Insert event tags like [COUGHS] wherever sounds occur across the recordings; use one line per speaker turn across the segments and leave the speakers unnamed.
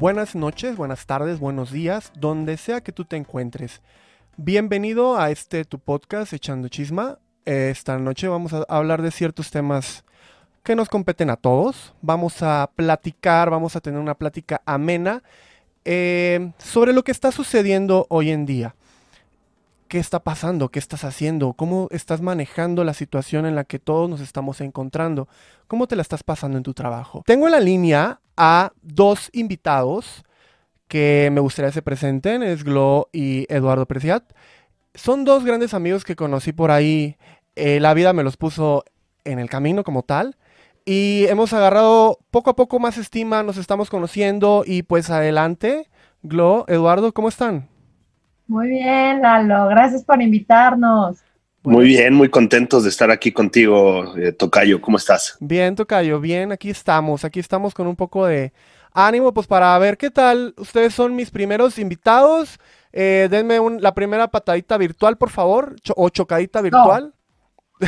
Buenas noches, buenas tardes, buenos días, donde sea que tú te encuentres. Bienvenido a este tu podcast Echando Chisma. Esta noche vamos a hablar de ciertos temas que nos competen a todos. Vamos a platicar, vamos a tener una plática amena eh, sobre lo que está sucediendo hoy en día. ¿Qué está pasando? ¿Qué estás haciendo? ¿Cómo estás manejando la situación en la que todos nos estamos encontrando? ¿Cómo te la estás pasando en tu trabajo? Tengo en la línea a dos invitados que me gustaría que se presenten, es Glo y Eduardo Preciat. Son dos grandes amigos que conocí por ahí. Eh, la vida me los puso en el camino como tal. Y hemos agarrado poco a poco más estima, nos estamos conociendo y pues adelante. Glo, Eduardo, ¿cómo están?
Muy bien, Lalo, gracias por invitarnos.
Muy bien, muy contentos de estar aquí contigo, eh, Tocayo. ¿Cómo estás?
Bien, Tocayo, bien, aquí estamos, aquí estamos con un poco de ánimo, pues para ver qué tal. Ustedes son mis primeros invitados. Eh, denme la primera patadita virtual, por favor, o chocadita virtual.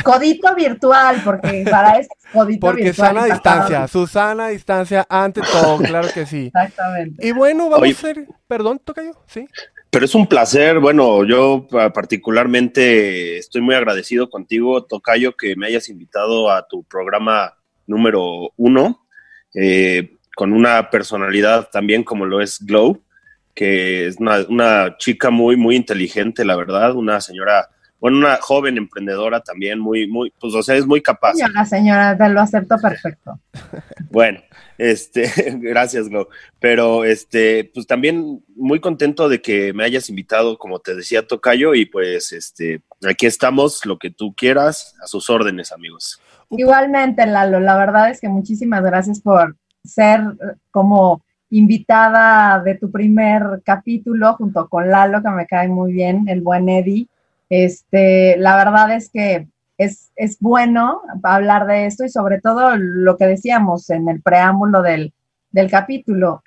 Codito virtual, porque para eso es codito
porque
virtual.
Porque sana distancia, Susana distancia ante todo, claro que sí. [LAUGHS]
Exactamente.
Y bueno, vamos a hacer, perdón, Tocayo, sí.
Pero es un placer, bueno, yo particularmente estoy muy agradecido contigo, Tocayo, que me hayas invitado a tu programa número uno, eh, con una personalidad también como lo es Glow, que es una, una, chica muy, muy inteligente, la verdad, una señora, bueno, una joven emprendedora también, muy, muy, pues, o sea, es muy capaz.
Señora, señora, te lo acepto perfecto.
bueno, este, [LAUGHS] gracias, Glo. Pero este, pues también muy contento de que me hayas invitado, como te decía Tocayo, y pues este, aquí estamos, lo que tú quieras, a sus órdenes, amigos.
Igualmente, Lalo, la verdad es que muchísimas gracias por ser como invitada de tu primer capítulo junto con Lalo, que me cae muy bien, el buen Eddie. Este, la verdad es que es, es, bueno hablar de esto y sobre todo lo que decíamos en el preámbulo del, del capítulo.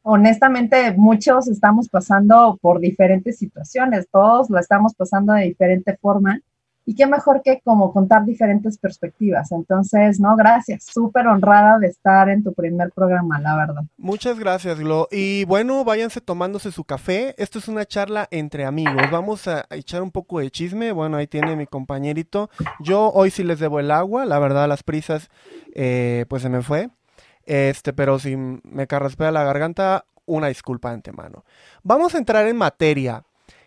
Honestamente, muchos estamos pasando por diferentes situaciones, todos lo estamos pasando de diferente forma y qué mejor que como contar diferentes perspectivas. Entonces, no, gracias, súper honrada de estar en tu primer programa, la verdad.
Muchas gracias, Glo. Y bueno, váyanse tomándose su café. Esto es una charla entre amigos. Vamos a echar un poco de chisme. Bueno, ahí tiene mi compañerito. Yo hoy sí les debo el agua, la verdad, las prisas, eh, pues se me fue. Este, pero si me carraspea la garganta, una disculpa de antemano. Vamos a entrar en materia.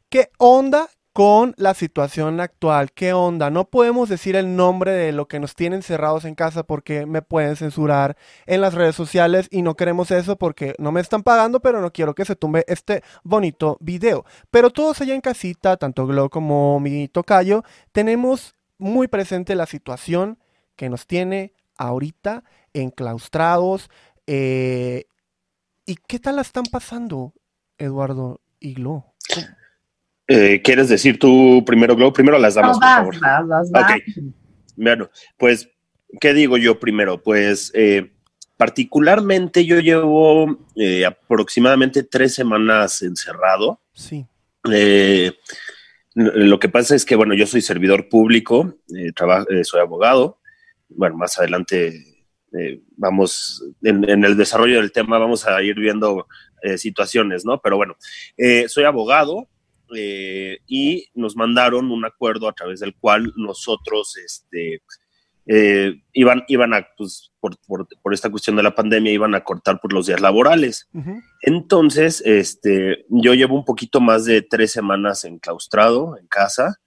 ¿Qué onda con la situación actual. ¿Qué onda? No podemos decir el nombre de lo que nos tienen cerrados en casa porque me pueden censurar en las redes sociales y no queremos eso porque no me están pagando, pero no quiero que se tumbe este bonito video. Pero todos allá en casita, tanto Glo como mi tocayo, tenemos muy presente la situación que nos tiene ahorita enclaustrados. Eh, ¿Y qué tal la están pasando, Eduardo y Glo?
Eh, ¿Quieres decir tú primero, Glo? Primero las damos, por favor. Bueno, pues, ¿qué digo yo primero? Pues, eh, particularmente yo llevo eh, aproximadamente tres semanas encerrado.
Sí.
lo que pasa es que, bueno, yo soy servidor público, trabajo, soy abogado. Bueno, más adelante vamos, en, en, el desarrollo del tema vamos a ir viendo situaciones, ¿no? Pero bueno, soy abogado, eh, y nos mandaron un acuerdo a través del cual nosotros este, eh, iban, iban a, pues, por, por, esta cuestión de la pandemia, iban a cortar por los días laborales. Entonces, este, yo llevo un poquito más de tres semanas enclaustrado en casa.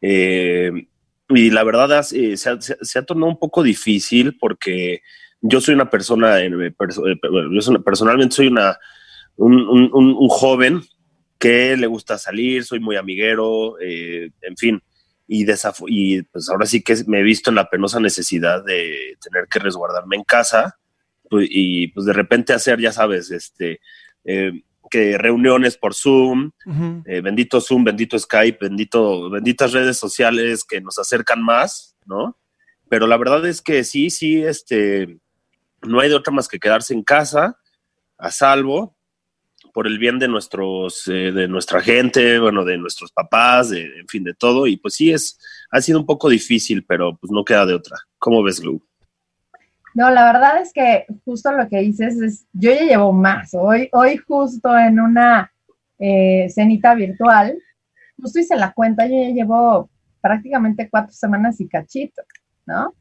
Eh, y la verdad se, ha, tornado un poco difícil porque yo soy una persona, yo personalmente soy una, un, un joven que le gusta salir, soy muy amiguero, eh, en fin. Y, y pues ahora sí que me he visto en la penosa necesidad de tener que resguardarme en casa pues, y pues de repente hacer, ya sabes, este, eh, que reuniones por Zoom, eh, bendito Zoom, bendito Skype, bendito, benditas redes sociales que nos acercan más, ¿no? Pero la verdad es que sí, sí, este, no hay de otra más que quedarse en casa, a salvo, por el bien de nuestros, eh, de nuestra gente, bueno, de nuestros papás, de, en fin, de todo. Y pues sí, es, ha sido un poco difícil, pero pues no queda de otra. ¿Cómo ves, Lu?
No, la verdad es que justo lo que dices es, yo ya llevo más. Hoy, hoy justo en una eh, cenita virtual, justo hice la cuenta, yo ya llevo prácticamente cuatro semanas y cachito, ¿no?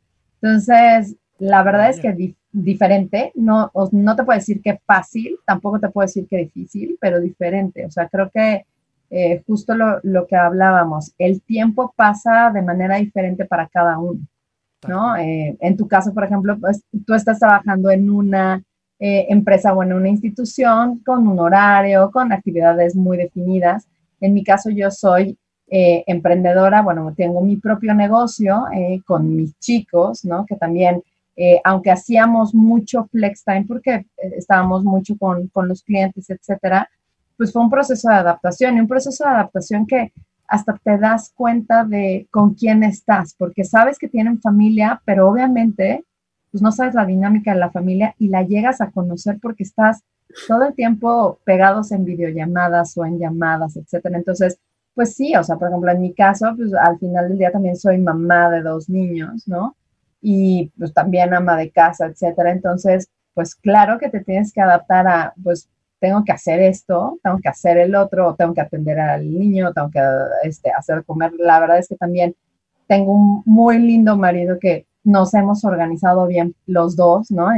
Entonces, la verdad es que diferente, no, no te puedo decir que fácil, tampoco te puedo decir que difícil, pero diferente. O sea, creo que eh, justo lo, lo, que hablábamos, el tiempo pasa de manera diferente para cada uno, ¿no? Eh, en tu caso, por ejemplo, pues, tú estás trabajando en una eh, empresa o en una institución con un horario, con actividades muy definidas. En mi caso, yo soy emprendedora, bueno, tengo mi propio negocio con mis chicos, ¿no? Que también eh, aunque hacíamos mucho flex time porque eh, estábamos mucho con, con, los clientes, etcétera, pues fue un proceso de adaptación y un proceso de adaptación que hasta te das cuenta de con quién estás, porque sabes que tienen familia, pero obviamente pues no sabes la dinámica de la familia y la llegas a conocer porque estás todo el tiempo pegados en videollamadas o en llamadas, etcétera. Entonces, pues sí, o sea, por ejemplo, en mi caso, pues al final del día también soy mamá de dos niños, ¿no? Y pues también ama de casa, etcétera. Entonces, pues claro que te tienes que adaptar a, pues tengo que hacer esto, tengo que hacer el otro, tengo que atender al niño, tengo que este, hacer comer. La verdad es que también tengo un muy lindo marido que nos hemos organizado bien los dos, ¿no?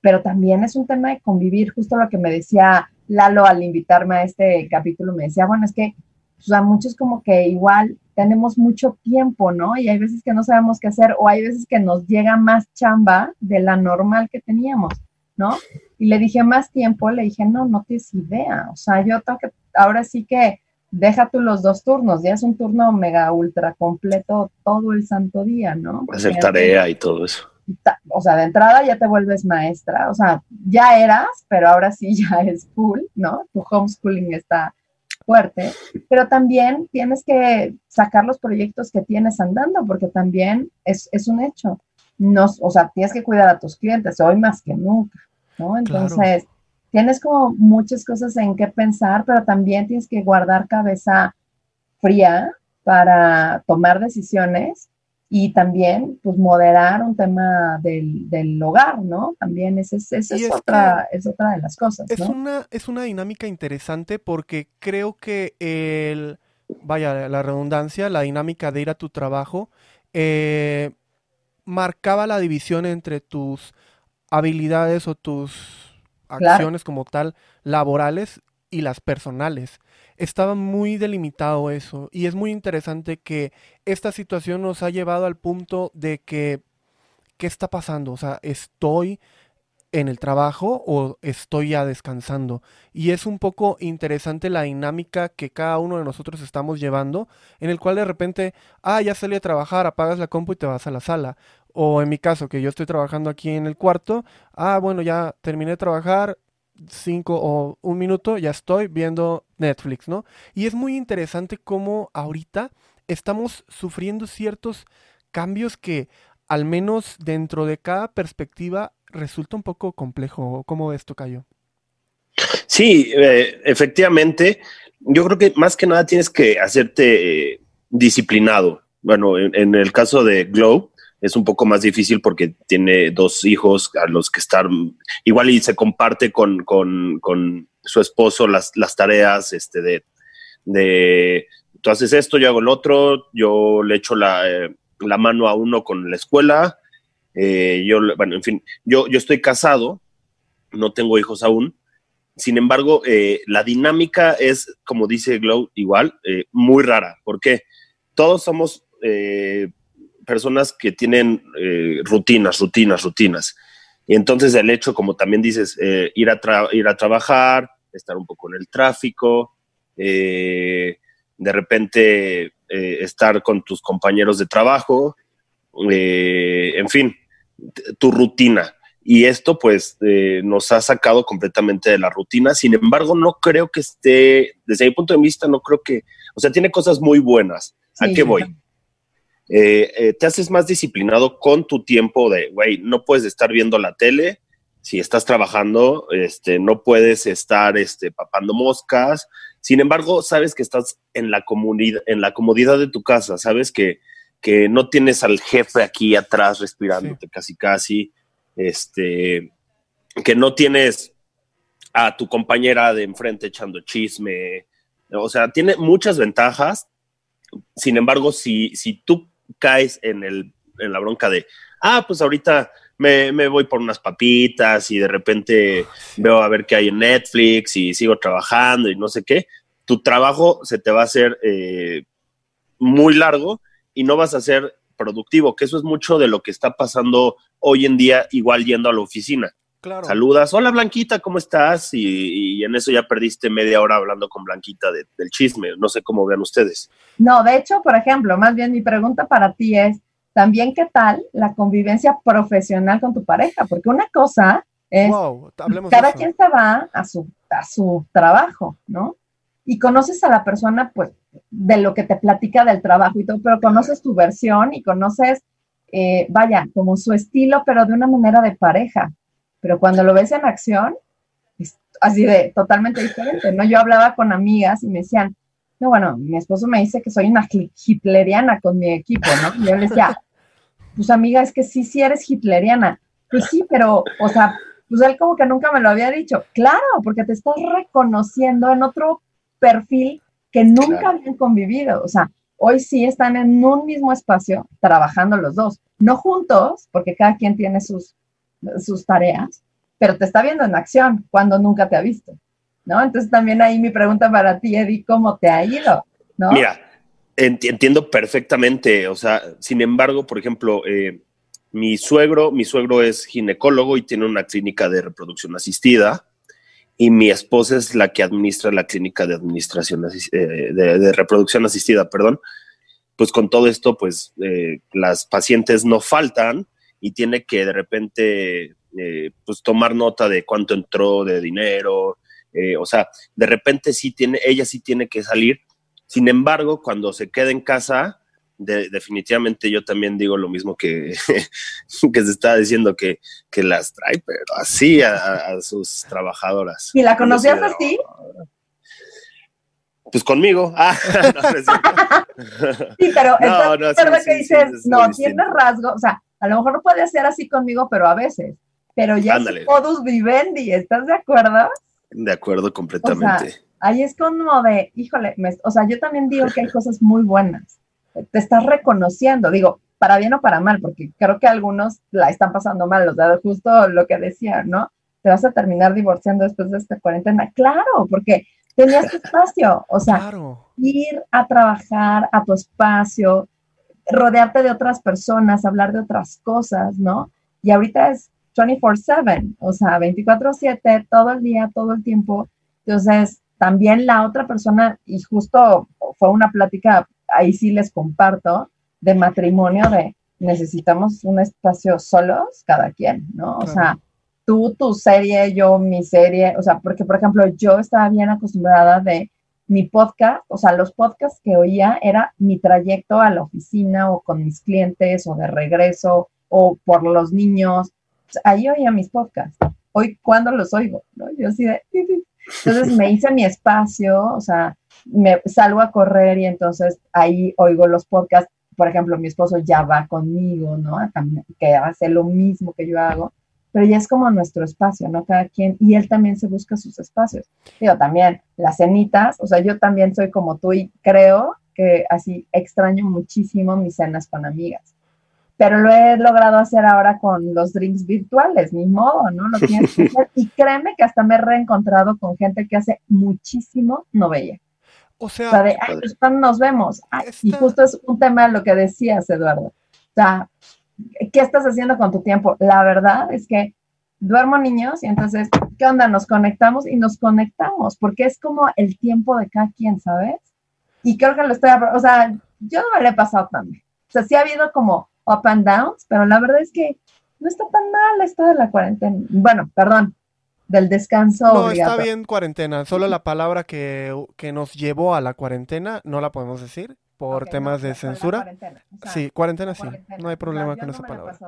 pero también es un tema de convivir, justo lo que me decía Lalo al invitarme a este capítulo, me decía, bueno, es que pues, a muchos como que igual tenemos mucho tiempo, ¿no? Y hay veces que no sabemos qué hacer o hay veces que nos llega más chamba de la normal que teníamos, ¿no? Y le dije más tiempo, le dije, no, no tienes idea, o sea, yo tengo que, ahora sí que deja tú los dos turnos, ya es un turno mega ultra completo todo el santo día, ¿no?
Hacer tarea y todo eso.
O sea, de entrada ya te vuelves maestra, o sea, ya eras, pero ahora sí [LAUGHS] ya es full, ¿no? Tu homeschooling está fuerte, pero también tienes que sacar los proyectos que tienes andando, porque también es, un hecho. No, o sea, tienes que cuidar a tus clientes hoy más que nunca, ¿no? Entonces, tienes como muchas cosas en qué pensar, pero también tienes que guardar cabeza fría para tomar decisiones y también pues moderar un tema del, del hogar, ¿no? También esa es, es, otra, es otra de las cosas.
Es, una, es una dinámica interesante porque creo que el, vaya, la redundancia, la dinámica de ir a tu trabajo, eh, marcaba la división entre tus habilidades o tus acciones como tal laborales y las personales estaba muy delimitado eso. Y es muy interesante que esta situación nos ha llevado al punto de que, ¿qué está pasando? O sea, ¿estoy en el trabajo o estoy ya descansando? Y es un poco interesante la dinámica que cada uno de nosotros estamos llevando, en el cual de repente, ah, ya salí a trabajar, apagas la compu y te vas a la sala. O en mi caso, que yo estoy trabajando aquí en el cuarto, ah, bueno, ya terminé de trabajar, cinco o un minuto, ya estoy viendo Netflix, ¿no? Y es muy interesante cómo ahorita estamos sufriendo ciertos cambios que al menos dentro de cada perspectiva resulta un poco complejo. ¿Cómo esto cayó?
Sí, eh, efectivamente. Yo creo que más que nada tienes que hacerte eh, disciplinado. Bueno, en, el caso de Glow, es un poco más difícil porque tiene dos hijos a los que estar igual y se comparte con, su esposo las, las tareas este, de, de, tú haces esto, yo hago el otro, yo le echo la, eh, mano a uno con la escuela, eh, yo, bueno, en fin, yo, yo estoy casado, no tengo hijos aún, sin embargo, eh, la dinámica es, como dice Glow, igual, muy rara, porque todos somos personas que tienen eh, rutinas, rutinas, rutinas. Y entonces el hecho, como también dices, eh, ir, a ir a trabajar, estar un poco en el tráfico, eh, de repente estar con tus compañeros de trabajo, en fin, tu rutina. Y esto pues nos ha sacado completamente de la rutina. Sin embargo, no creo que esté, desde mi punto de vista, no creo que, o sea, tiene cosas muy buenas. ¿A qué voy? Eh, eh, te haces más disciplinado con tu tiempo de, güey, no puedes estar viendo la tele si estás trabajando, este, no puedes estar este, papando moscas. Sin embargo, sabes que estás en la, en la comodidad de tu casa, sabes que, que no tienes al jefe aquí atrás respirándote casi casi. este, que no tienes a tu compañera de enfrente echando chisme, o sea, tiene muchas ventajas. Sin embargo, si, si tú caes en, el, en la bronca de, ah, pues ahorita me, me, voy por unas papitas y de repente veo a ver qué hay en Netflix y sigo trabajando y no sé qué, tu trabajo se te va a hacer eh, muy largo y no vas a ser productivo, que eso es mucho de lo que está pasando hoy en día, igual yendo a la oficina. Saludas, hola Blanquita, ¿cómo estás? Y, en eso ya perdiste media hora hablando con Blanquita del chisme. No sé cómo vean ustedes.
No, de hecho, por ejemplo, más bien mi pregunta para ti es, también qué tal la convivencia profesional con tu pareja, porque una cosa es, cada quien se va a su, a su trabajo, ¿no? Y conoces a la persona, pues, de lo que te platica del trabajo y todo, pero conoces tu versión y conoces, eh, vaya, como su estilo, pero de una manera de pareja pero cuando lo ves en acción, es así de totalmente diferente, ¿no? Yo hablaba con amigas y me decían, no, bueno, mi esposo me dice que soy una hitleriana con mi equipo, ¿no? Y yo les decía, pues amiga, es que sí, sí eres hitleriana. Pues sí, pero, o sea, pues él como que nunca me lo había dicho. Claro, porque te estás reconociendo en otro perfil que nunca habían convivido. O sea, hoy sí están en un mismo espacio trabajando los dos, no juntos, porque cada quien tiene sus sus tareas, pero te está viendo en acción cuando nunca te ha visto, ¿no? Entonces también ahí mi pregunta para ti, Eddie, ¿cómo te ha ido? ¿no?
Mira, entiendo perfectamente, o sea, sin embargo, por ejemplo, eh, mi suegro, mi suegro es ginecólogo y tiene una clínica de reproducción asistida y mi esposa es la que administra la clínica de administración eh, de, reproducción asistida, perdón. Pues con todo esto, pues eh, las pacientes no faltan y tiene que de repente eh, pues tomar nota de cuánto entró de dinero, eh, o sea, de repente sí tiene, ella sí tiene que salir. Sin embargo, cuando se queda en casa, definitivamente yo también digo lo mismo que, [LAUGHS] que se está diciendo que, que las trae, pero así a, sus trabajadoras.
¿Y la conocías así?
Pues conmigo. Ah, [LAUGHS]
sí, pero [LAUGHS] no, no, que dices, no, tiene rasgo, o sea, a lo mejor no puede ser así conmigo, pero a veces. Pero ya es modus vivendi, ¿estás de acuerdo?
De acuerdo completamente.
ahí es como de, híjole, o sea, yo también digo que hay cosas muy buenas. Te estás reconociendo, digo, para bien o para mal, porque creo que algunos la están pasando mal, o sea, justo lo que decía, ¿no? Te vas a terminar divorciando después de esta cuarentena. Claro, porque tenías tu espacio, o sea, ir a trabajar a tu espacio, rodearte de otras personas, hablar de otras cosas, ¿no? Y ahorita es 24/7, o sea, 24/7, todo el día, todo el tiempo. Entonces, también la otra persona, y justo fue una plática, ahí sí les comparto, de matrimonio, de necesitamos un espacio solos, cada quien, ¿no? O sea, tú tu serie, yo mi serie, o sea, porque por ejemplo, yo estaba bien acostumbrada de mi podcast, o sea, los podcasts que oía era mi trayecto a la oficina o con mis clientes o de regreso o por los niños. ahí oía mis podcasts. Hoy, ¿cuándo los oigo? ¿No? Yo así de... Entonces me hice mi espacio, o sea, me salgo a correr y entonces ahí oigo los podcasts. Por ejemplo, mi esposo ya va conmigo, ¿no? Que hace lo mismo que yo hago pero ya es como nuestro espacio, ¿no? Cada quien, y él también se busca sus espacios. Digo, también las cenitas, o sea, yo también soy como tú y creo que así extraño muchísimo mis cenas con amigas. Pero lo he logrado hacer ahora con los drinks virtuales, ni modo, ¿no? Lo tienes que hacer. Y créeme que hasta me he reencontrado con gente que hace muchísimo no veía. O sea, de, Ay, pues, nos vemos. Y justo es un tema de lo que decías, Eduardo. O sea, ¿qué estás haciendo con tu tiempo? La verdad es que duermo niños y entonces, ¿qué onda? Nos conectamos y nos conectamos, porque es como el tiempo de cada quien, ¿sabes? Y creo que lo estoy, o sea, yo no me lo he pasado tan bien. O sea, sí ha habido como up and downs, pero la verdad es que no está tan mal esto de la cuarentena. Bueno, perdón, del descanso.
No, está bien cuarentena. Solo la palabra que, que, nos llevó a la cuarentena no la podemos decir por temas de censura. sí, cuarentena sí, no hay problema con esa palabra.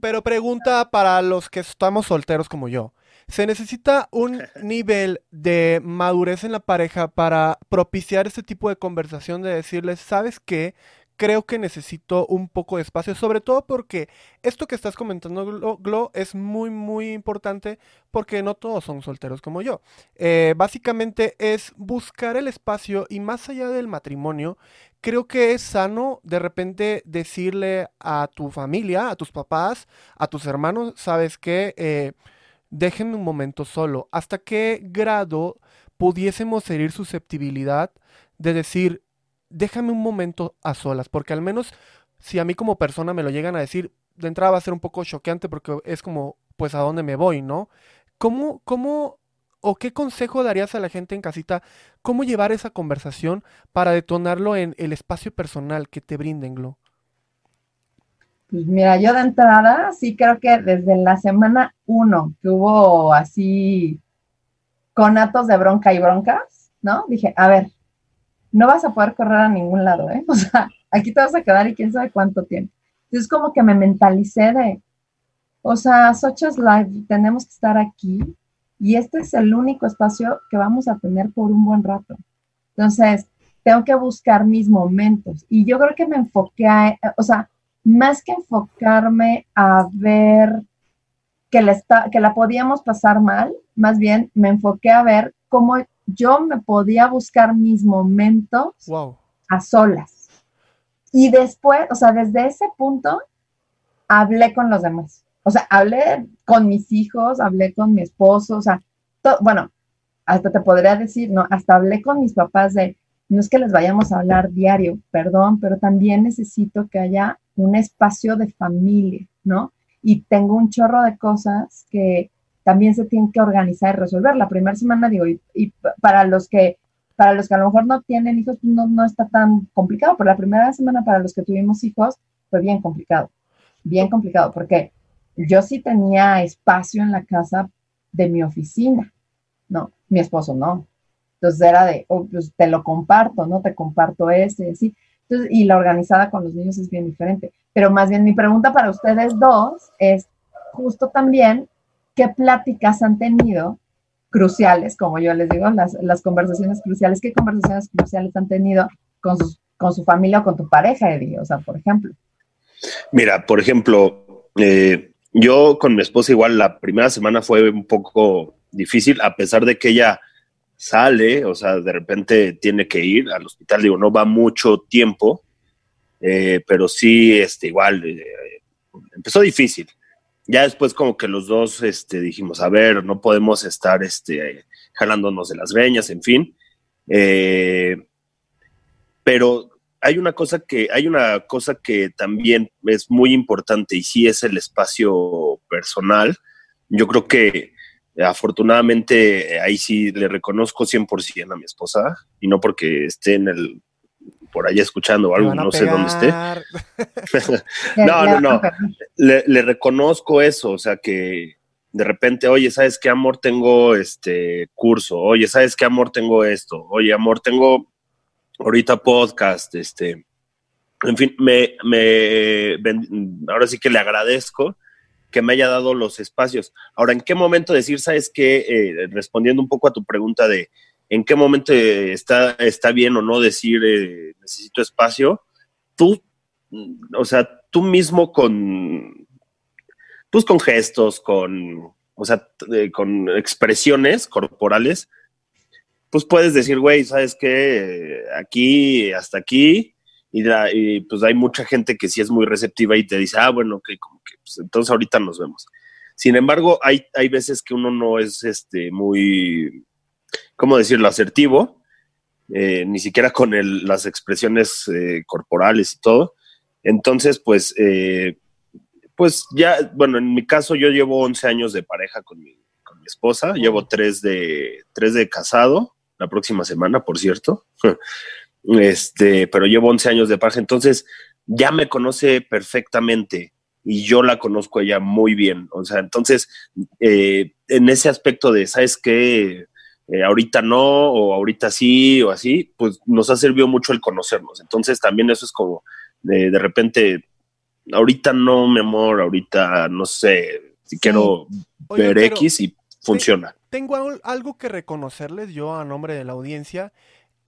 Pero pregunta para los que estamos solteros como yo. ¿Se necesita un [LAUGHS] nivel de madurez en la pareja para propiciar este tipo de conversación de decirles, ¿sabes qué? Creo que necesito un poco de espacio, sobre todo porque esto que estás comentando, Glo, es muy, muy importante porque no todos son solteros como yo. Eh, básicamente es buscar el espacio y más allá del matrimonio, creo que es sano de repente decirle a tu familia, a tus papás, a tus hermanos, sabes que eh, déjenme un momento solo. ¿Hasta qué grado pudiésemos herir susceptibilidad de decir, déjame un momento a solas, porque al menos si a mí como persona me lo llegan a decir, de entrada va a ser un poco choqueante porque es como, pues a dónde me voy, ¿no? ¿Cómo, cómo o qué consejo darías a la gente en casita? ¿Cómo llevar esa conversación para detonarlo en el espacio personal que te brinden, Glo?
Pues mira, yo de entrada sí creo que desde la semana uno que hubo así conatos de bronca y broncas, ¿no? Dije, a ver, no vas a poder correr a ningún lado, ¿eh? [LAUGHS] O sea, aquí te vas a quedar y quién sabe cuánto tiempo. Entonces, como que me mentalicé de, o sea, Sochas Live, tenemos que estar aquí y este es el único espacio que vamos a tener por un buen rato. Entonces, tengo que buscar mis momentos. Y yo creo que me enfoqué a, o sea, más que enfocarme a ver que la, que la podíamos pasar mal, más bien me enfoqué a ver cómo yo me podía buscar mis momentos a solas. Y después, o sea, desde ese punto, hablé con los demás. O sea, hablé con mis hijos, hablé con mi esposo, o sea, bueno, hasta te podría decir, no, hasta hablé con mis papás de, no es que les vayamos a hablar diario, perdón, pero también necesito que haya un espacio de familia, ¿no? Y tengo un chorro de cosas que también se tienen que organizar y resolver. La primera semana, digo, y, para los que para los que a lo mejor no tienen hijos, no, no está tan complicado, pero la primera semana para los que tuvimos hijos fue bien complicado, bien complicado, porque yo sí tenía espacio en la casa de mi oficina, no, mi esposo no. Entonces era de, oh, pues te lo comparto, ¿no? Te comparto ese, sí. Entonces, y la organizada con los niños es bien diferente. Pero más bien mi pregunta para ustedes dos es justo también qué pláticas han tenido cruciales, como yo les digo, las, conversaciones cruciales, qué conversaciones cruciales han tenido con, sus, con su familia o con tu pareja, Eddie, o sea, por ejemplo.
Mira, por ejemplo, eh, yo con mi esposa igual la primera semana fue un poco difícil, a pesar de que ella sale, o sea, de repente tiene que ir al hospital, digo, no va mucho tiempo, eh, pero sí, este, igual, eh, empezó difícil. Ya después como que los dos este, dijimos, a ver, no podemos estar este, jalándonos de las greñas, en fin. Eh, pero hay una cosa que, hay una cosa que también es muy importante y sí es el espacio personal. Yo creo que afortunadamente ahí sí le reconozco 100% a mi esposa y no porque esté en el por allá escuchando o algo, no sé dónde esté. [LAUGHS] no, no, no. Le, reconozco eso, o sea que de repente, oye, ¿sabes qué amor tengo este curso? Oye, ¿sabes qué amor tengo esto? Oye, amor, tengo ahorita podcast, este. En fin, me, me ahora sí que le agradezco que me haya dado los espacios. Ahora, ¿en qué momento decir, sabes qué? Eh, respondiendo un poco a tu pregunta de en qué momento está, está bien o no decir eh, necesito espacio, tú, o sea, tú mismo con, pues con gestos, con, o sea, con expresiones corporales, pues puedes decir, güey, ¿sabes qué? Aquí, hasta aquí, y, pues hay mucha gente que sí es muy receptiva y te dice, ah, bueno, ok, como que, pues entonces ahorita nos vemos. Sin embargo, hay, hay veces que uno no es este, muy, ¿cómo decirlo?, asertivo, eh, ni siquiera con las expresiones eh, corporales y todo. Entonces, pues, eh, pues ya, bueno, en mi caso yo llevo 11 años de pareja con mi, con mi esposa, llevo tres de, tres de casado, la próxima semana, por cierto, [LAUGHS] este, pero llevo 11 años de pareja, entonces ya me conoce perfectamente y yo la conozco ella muy bien, o sea, entonces, en ese aspecto de, ¿sabes qué? Eh, ahorita no, o ahorita sí, o así, pues nos ha servido mucho el conocernos. Entonces también eso es como de, de repente, ahorita no, mi amor, ahorita no sé, si quiero ver X y funciona.
Tengo algo que reconocerles yo a nombre de la audiencia.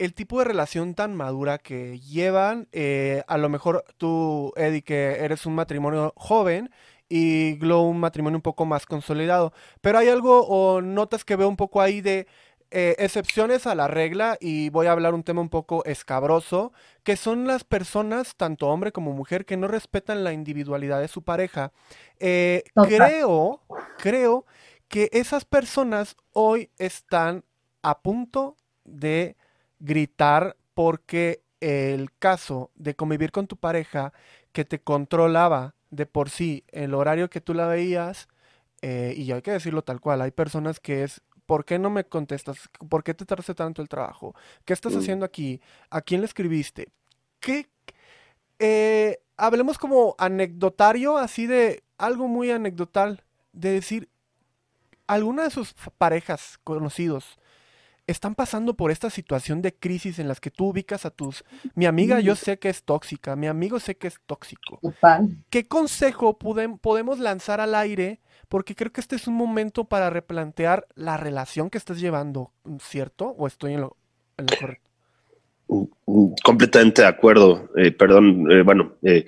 el tipo de relación tan madura que llevan. Eh, a lo mejor tú, Eddie, que eres un matrimonio joven y Glow un matrimonio un poco más consolidado. Pero hay algo o notas que veo un poco ahí de eh, excepciones a la regla y voy a hablar un tema un poco escabroso, que son las personas, tanto hombre como mujer, que no respetan la individualidad de su pareja. Eh, creo, creo que esas personas hoy están a punto de gritar porque el caso de convivir con tu pareja que te controlaba de por sí el horario que tú la veías, eh, y hay que decirlo tal cual, hay personas que es ¿Por qué no me contestas? ¿Por qué te tardaste tanto el trabajo? ¿Qué estás mm. haciendo aquí? ¿A quién le escribiste? ¿Qué? Eh, hablemos como anecdotario, así de algo muy anecdotal, de decir, ¿alguna de sus parejas conocidos están pasando por esta situación de crisis en las que tú ubicas a tus... Mi amiga yo sé que es tóxica, mi amigo sé que es tóxico. ¿Qué consejo podemos lanzar al aire porque creo que este es un momento para replantear la relación que estás llevando, ¿cierto? ¿O estoy en lo, correcto?
Mm, mm, completamente de acuerdo. Eh, perdón, eh, bueno, eh,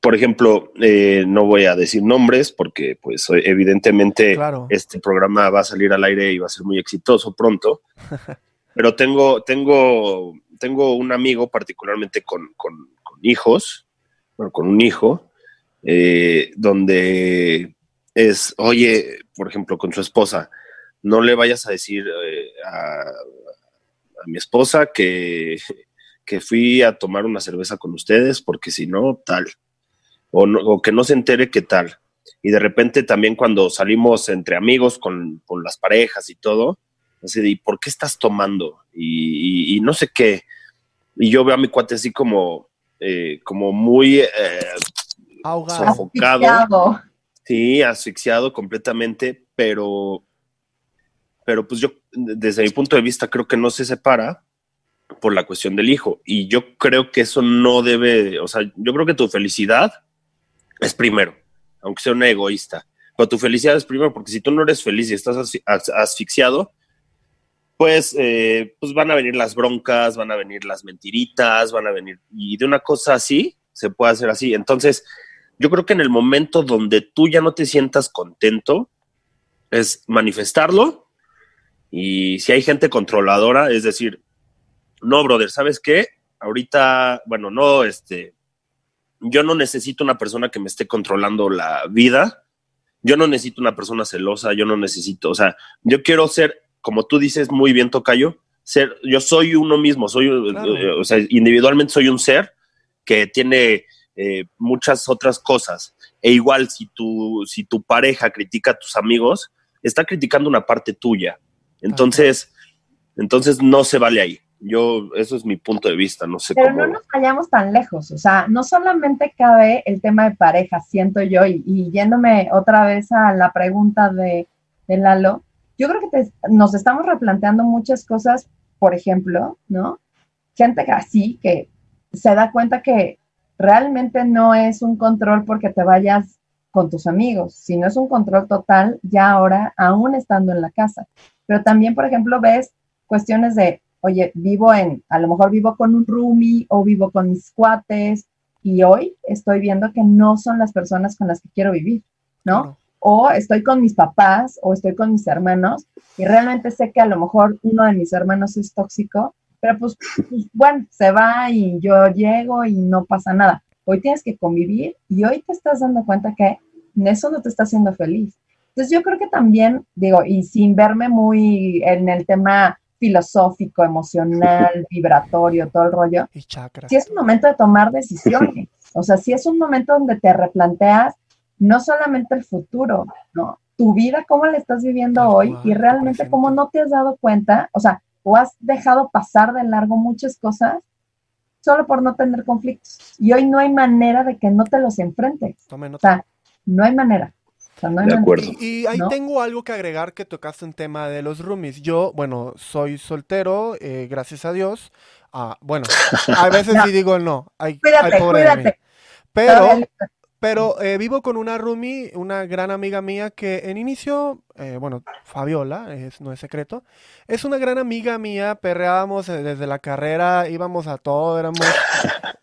por ejemplo, no voy a decir nombres porque, pues, evidentemente este programa va a salir al aire y va a ser muy exitoso pronto. [LAUGHS] pero tengo, tengo, tengo un amigo particularmente con, con hijos, bueno, con un hijo, donde es, oye, por ejemplo, con su esposa, no le vayas a decir eh, a, mi esposa que, que, fui a tomar una cerveza con ustedes, porque si no, tal. O, que no se entere que tal. Y de repente también cuando salimos entre amigos con, las parejas y todo, así de, ¿y por qué estás tomando? Y, no sé qué. Y yo veo a mi cuate así como, eh, como muy eh, sofocado. Sí, asfixiado completamente, pero, pero pues yo, desde mi punto de vista, creo que no se separa por la cuestión del hijo. Y yo creo que eso no debe, o sea, yo creo que tu felicidad es primero, aunque sea una egoísta. Pero tu felicidad es primero, porque si tú no eres feliz y estás asfixiado, pues, eh, pues van a venir las broncas, van a venir las mentiritas, van a venir, y de una cosa así, se puede hacer así. Entonces, yo creo que en el momento donde tú ya no te sientas contento, es manifestarlo. Y si hay gente controladora, es decir, no, brother, ¿sabes qué? Ahorita, bueno, no, este, yo no necesito una persona que me esté controlando la vida. Yo no necesito una persona celosa, yo no necesito, o sea, yo quiero ser, como tú dices muy bien, Tocayo, ser, yo soy uno mismo, soy, o sea, individualmente soy un ser que tiene eh, muchas otras cosas. E igual si tu, si tu pareja critica a tus amigos, está criticando una parte tuya. Entonces, entonces no se vale ahí. Yo, eso es mi punto de vista, no sé
Pero no nos vayamos tan lejos, o sea, no solamente cabe el tema de pareja, siento yo, y, yéndome otra vez a la pregunta de, de Lalo, yo creo que nos estamos replanteando muchas cosas, por ejemplo, ¿no? Gente así que se da cuenta que realmente no es un control porque te vayas con tus amigos, sino es un control total ya ahora, aún estando en la casa. Pero también, por ejemplo, ves cuestiones de, oye, vivo en, a lo mejor vivo con un roomie o vivo con mis cuates y hoy estoy viendo que no son las personas con las que quiero vivir, ¿no? O estoy con mis papás o estoy con mis hermanos y realmente sé que a lo mejor uno de mis hermanos es tóxico pero pues, pues, bueno, se va y yo llego y no pasa nada. Hoy tienes que convivir y hoy te estás dando cuenta que eso no te está haciendo feliz. Entonces yo creo que también, digo, y sin verme muy en el tema filosófico, emocional, [LAUGHS] vibratorio, todo el rollo, si es un momento de tomar decisiones. [LAUGHS] O sea, si es un momento donde te replanteas no solamente el futuro, ¿no? Tu vida, cómo la estás viviendo hoy y realmente cómo no te has dado cuenta, o sea, o has dejado pasar de largo muchas cosas solo por no tener conflictos. Y hoy no hay manera de que no te los enfrentes. O sea, no hay manera.
de acuerdo.
Y, ahí tengo algo que agregar que tocaste un tema de los roomies. Yo, bueno, soy soltero, eh, gracias a Dios. Ah, bueno, a veces [LAUGHS] sí digo no. Hay,
cuídate, cuídate.
Pero, pero eh, vivo con una roomie, una gran amiga mía que en inicio, eh, bueno, Fabiola, es, no es secreto, es una gran amiga mía, perreábamos eh, desde la carrera, íbamos a todo, éramos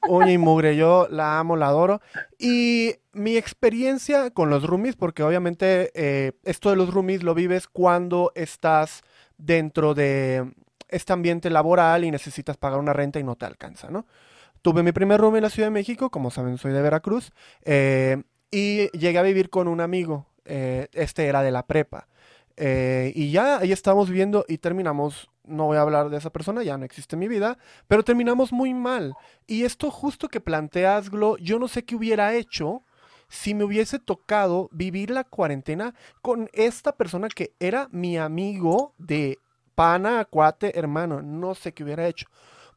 uña y mugre, yo la amo, la adoro. Y mi experiencia con los roomies, porque obviamente esto de los roomies lo vives cuando estás dentro de este ambiente laboral y necesitas pagar una renta y no te alcanza, ¿no? Tuve mi primer room en la Ciudad de México, como saben soy de Veracruz, eh, y llegué a vivir con un amigo, eh, este era de la prepa, eh, y ya ahí estábamos viviendo y terminamos, no voy a hablar de esa persona, ya no existe en mi vida, pero terminamos muy mal. Y esto justo que planteas, Glo, yo no sé qué hubiera hecho si me hubiese tocado vivir la cuarentena con esta persona que era mi amigo de pana, cuate, hermano, no sé qué hubiera hecho.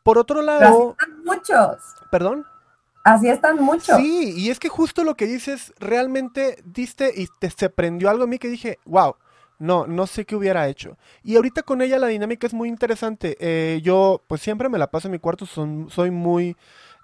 Por otro lado...
así están muchos.
¿Perdón?
Así están muchos.
Sí, y es que justo lo que dices, realmente diste y te se prendió algo a mí que dije, wow, no, no sé qué hubiera hecho. Y ahorita con ella la dinámica es muy interesante. Eh, yo, pues siempre me la paso en mi cuarto, son, soy muy,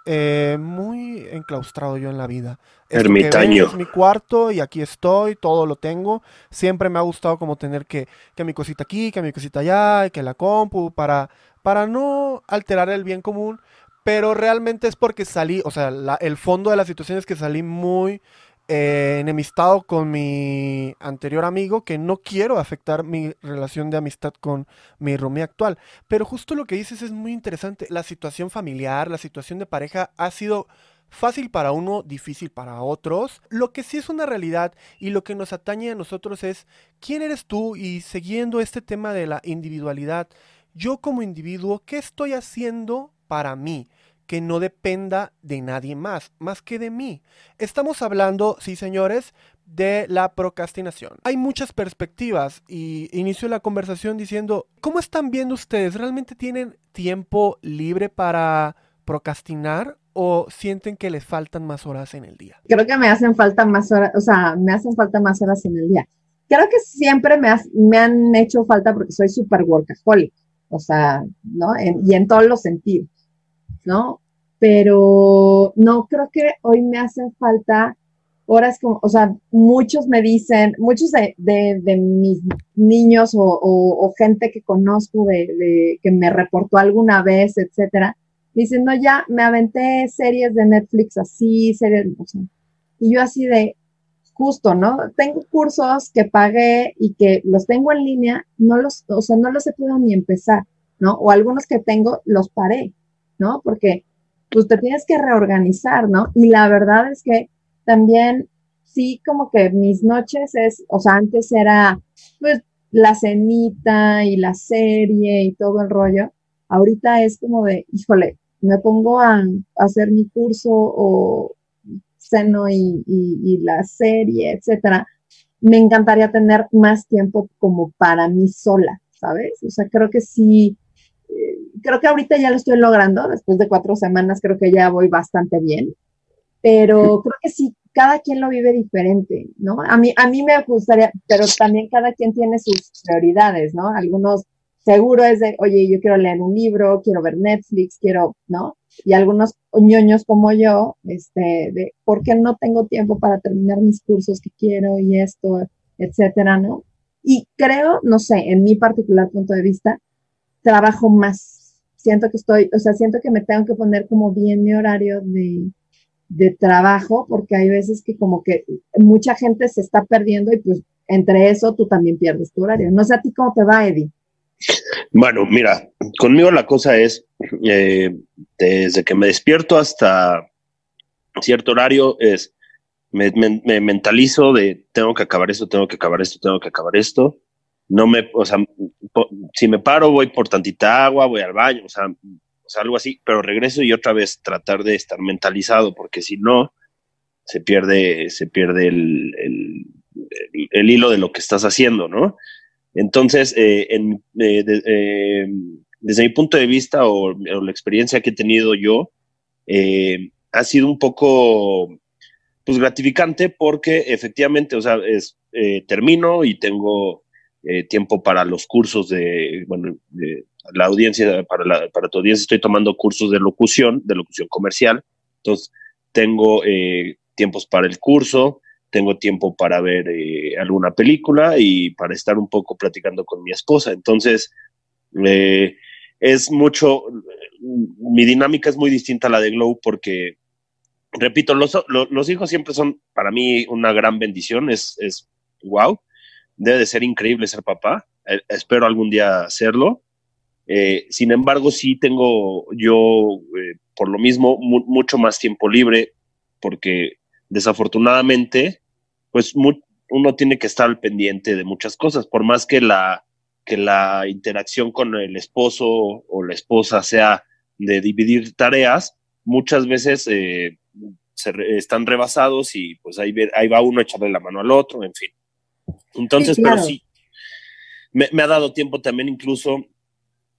eh, muy enclaustrado yo en la vida.
Ermitaño.
Es mi cuarto y aquí estoy, todo lo tengo. Siempre me ha gustado como tener que, que mi cosita aquí, que mi cosita allá, y que la compu, para para no alterar el bien común, pero realmente es porque salí, o sea, el fondo de la situación es que salí muy eh, enemistado con mi anterior amigo, que no quiero afectar mi relación de amistad con mi roomie actual. Pero justo lo que dices es muy interesante. La situación familiar, la situación de pareja ha sido fácil para uno, difícil para otros. Lo que sí es una realidad y lo que nos atañe a nosotros es quién eres tú y siguiendo este tema de la individualidad yo como individuo, ¿qué estoy haciendo para mí? Que no dependa de nadie más, más que de mí. Estamos hablando, sí señores, de la procrastinación. Hay muchas perspectivas y inicio la conversación diciendo, ¿cómo están viendo ustedes? ¿Realmente tienen tiempo libre para procrastinar o sienten que les faltan más horas en el día?
Creo que me hacen falta más horas, o sea, me hacen falta más horas en el día. Creo que siempre me, han hecho falta porque soy súper workaholic o sea, ¿no? y en todos los sentidos, ¿no? Pero no creo que hoy me hacen falta horas como, o sea, muchos me dicen, muchos de, de, mis niños o, o, gente que conozco de, de, que me reportó alguna vez, etcétera, dicen, no, ya me aventé series de Netflix así, series, o sea, y yo así de, justo, ¿no? Tengo cursos que pagué y que los tengo en línea, no los, o sea, no los he podido ni empezar, ¿no? O algunos que tengo los paré, ¿no? Porque pues te tienes que reorganizar, ¿no? Y la verdad es que también sí como que mis noches es, o sea, antes era pues la cenita y la serie y todo el rollo. Ahorita es como de, híjole, me pongo a, hacer mi curso o, seno y, la serie, etcétera, me encantaría tener más tiempo como para mí sola, ¿sabes? O sea, creo que sí, creo que ahorita ya lo estoy logrando, después de cuatro semanas creo que ya voy bastante bien, pero creo que sí, cada quien lo vive diferente, ¿no? A mí, a mí me gustaría, pero también cada quien tiene sus prioridades, ¿no? Algunos seguro es de, oye, yo quiero leer un libro, quiero ver Netflix, quiero, ¿no? Y algunos ñoños como yo, este, de, ¿por qué no tengo tiempo para terminar mis cursos que quiero y esto, etcétera, ¿no? Y creo, no sé, en mi particular punto de vista, trabajo más. Siento que estoy, o sea, siento que me tengo que poner como bien mi horario de, de trabajo, porque hay veces que como que mucha gente se está perdiendo y pues entre eso tú también pierdes tu horario. No sé a ti cómo te va, Eddie.
Bueno, mira, conmigo la cosa es, eh, desde que me despierto hasta cierto horario, es, me, mentalizo de, tengo que acabar esto, tengo que acabar esto, tengo que acabar esto. No me, o sea, si me paro, voy por tantita agua, voy al baño, o sea, algo así, pero regreso y otra vez tratar de estar mentalizado, porque si no, se pierde, se pierde el, el hilo de lo que estás haciendo, ¿no? Entonces, eh, en, eh, eh, desde mi punto de vista o, la experiencia que he tenido yo, ha sido un poco pues gratificante porque efectivamente, o sea, es, termino y tengo tiempo para los cursos de, bueno, la audiencia, para, la, para tu audiencia estoy tomando cursos de locución, de locución comercial, entonces tengo tiempos para el curso, tengo tiempo para ver eh, alguna película y para estar un poco platicando con mi esposa. Entonces, eh, es mucho, mi dinámica es muy distinta a la de Glow porque, repito, los, los, hijos siempre son para mí una gran bendición, es, es wow, debe de ser increíble ser papá, eh, espero algún día hacerlo. sin embargo, sí tengo yo, por lo mismo, mucho más tiempo libre porque desafortunadamente, pues uno tiene que estar al pendiente de muchas cosas, por más que la, que la interacción con el esposo o la esposa sea de dividir tareas, muchas veces eh, se están rebasados y pues ahí, ahí va uno a echarle la mano al otro, en fin. Entonces, pero sí, me, me, ha dado tiempo también incluso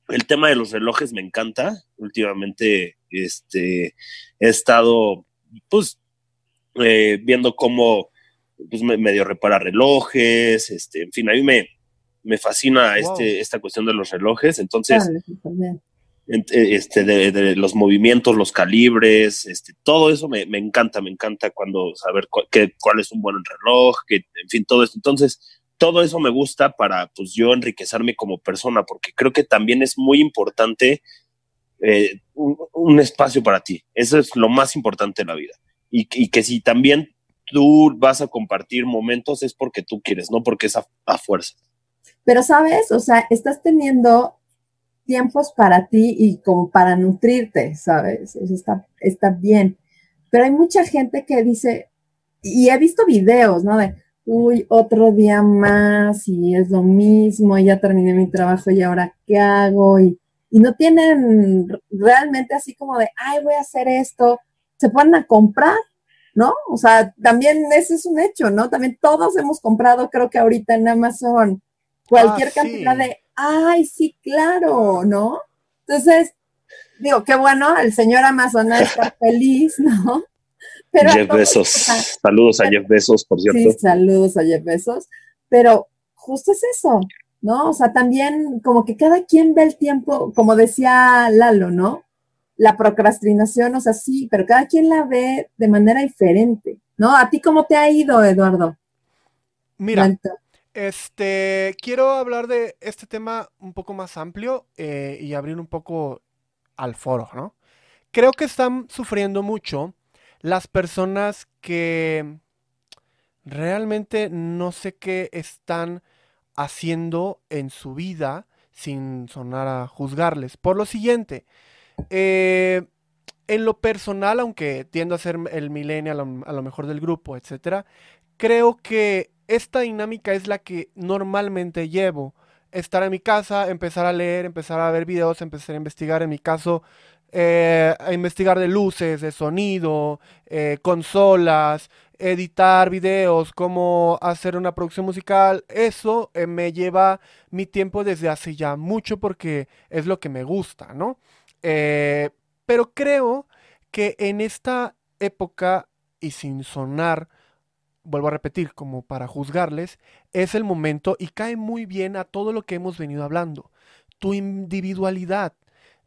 el tema de los relojes me encanta. Últimamente este, he estado pues eh, viendo cómo pues, medio repara relojes, este, en fin, a mí me, me fascina este, esta cuestión de los relojes, entonces, este, de, los movimientos, los calibres, este, todo eso me, encanta, me encanta cuando saber cuál es un buen reloj, que, en fin, todo esto. Entonces, todo eso me gusta para, pues, yo enriquecerme como persona, porque creo que también es muy importante eh, un, espacio para ti. Eso es lo más importante en la vida y, que si también tú vas a compartir momentos es porque tú quieres, no porque es a, fuerza.
Pero sabes, o sea, estás teniendo tiempos para ti y como para nutrirte, ¿sabes? Eso está, está bien. Pero hay mucha gente que dice, y he visto videos, ¿no? De, uy, otro día más y es lo mismo, y ya terminé mi trabajo y ahora qué hago, y, y no tienen realmente así como de, ay, voy a hacer esto, se ponen a comprar, ¿no? O sea, también ese es un hecho, ¿no? También todos hemos comprado, creo que ahorita en Amazon, cualquier ah, cantidad de, ay, sí, claro, ¿no? Entonces, digo, qué bueno, el señor Amazon está [LAUGHS] feliz, ¿no?
Pero Jeff Bezos, saludos a Jeff Bezos, por cierto.
Sí, saludos a Jeff Bezos, pero justo es eso, ¿no? O sea, también como que cada quien ve el tiempo, como decía Lalo, ¿no? la procrastinación, o sea, sí, pero cada quien la ve de manera diferente, ¿no? ¿A ti cómo te ha ido, Eduardo?
Mira, este, quiero hablar de este tema un poco más amplio eh, y abrir un poco al foro, ¿no? Creo que están sufriendo mucho las personas que realmente no sé qué están haciendo en su vida sin sonar a juzgarles. Por lo siguiente, eh, en lo personal, aunque tiendo a ser el millennial a lo mejor del grupo, etcétera, creo que esta dinámica es la que normalmente llevo. Estar en mi casa, empezar a leer, empezar a ver videos, empezar a investigar, en mi caso, eh, a investigar de luces, de sonido, eh, consolas, editar videos, cómo hacer una producción musical. Eso me lleva mi tiempo desde hace ya mucho porque es lo que me gusta, ¿no? Eh, pero creo que en esta época, y sin sonar, vuelvo a repetir, como para juzgarles, es el momento y cae muy bien a todo lo que hemos venido hablando. Tu individualidad,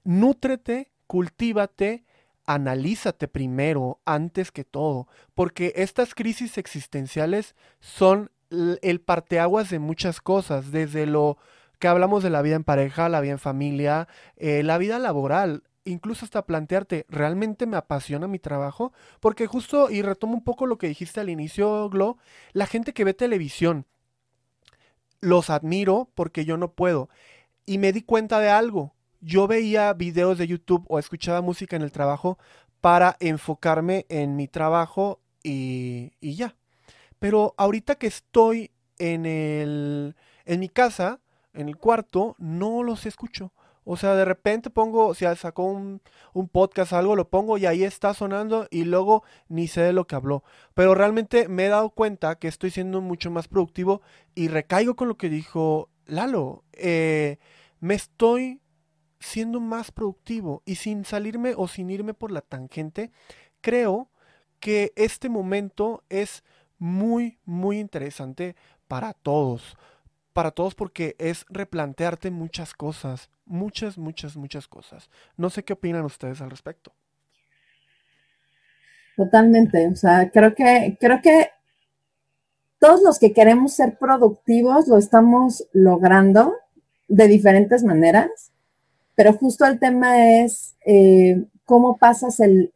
nútrete, cultívate, analízate primero, antes que todo, porque estas crisis existenciales son el parteaguas de muchas cosas, desde lo que hablamos de la vida en pareja, la vida en familia, eh, la vida laboral, incluso hasta plantearte, ¿realmente me apasiona mi trabajo? Porque justo, y retomo un poco lo que dijiste al inicio, Glo, la gente que ve televisión, los admiro porque yo no puedo. Y me di cuenta de algo. Yo veía videos de YouTube o escuchaba música en el trabajo para enfocarme en mi trabajo y, y ya. Pero ahorita que estoy en, el, en mi casa, en el cuarto, no los escucho. O sea, de repente pongo, o sea, sacó un, un, podcast, algo, lo pongo y ahí está sonando y luego ni sé de lo que habló. Pero realmente me he dado cuenta que estoy siendo mucho más productivo y recaigo con lo que dijo Lalo. Eh, me estoy siendo más productivo y sin salirme o sin irme por la tangente, creo que este momento es muy, muy interesante para todos para todos porque es replantearte muchas cosas, muchas, muchas, muchas cosas. No sé qué opinan ustedes al respecto.
Totalmente. O sea, creo que, creo que todos los que queremos ser productivos lo estamos logrando de diferentes maneras, pero justo el tema es eh, cómo pasas el,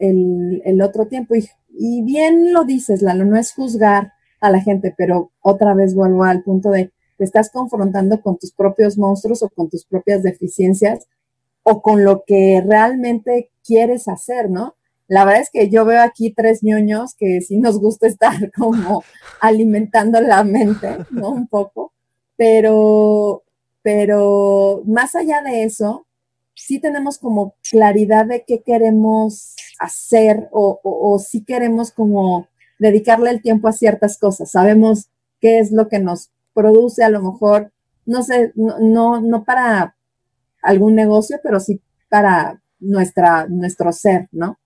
otro tiempo. Y, y, bien lo dices, Lalo, no es juzgar a la gente, pero otra vez vuelvo al punto de te estás confrontando con tus propios monstruos o con tus propias deficiencias o con lo que realmente quieres hacer, ¿no? La verdad es que yo veo aquí tres ñoños que sí nos gusta estar [LAUGHS] como alimentando la mente, ¿no? Un poco, pero, pero más allá de eso, sí tenemos como claridad de qué queremos hacer o, o, sí queremos como dedicarle el tiempo a ciertas cosas. Sabemos qué es lo que nos produce a lo mejor, no sé, no, no, para algún negocio, pero sí para nuestra, nuestro ser, ¿no?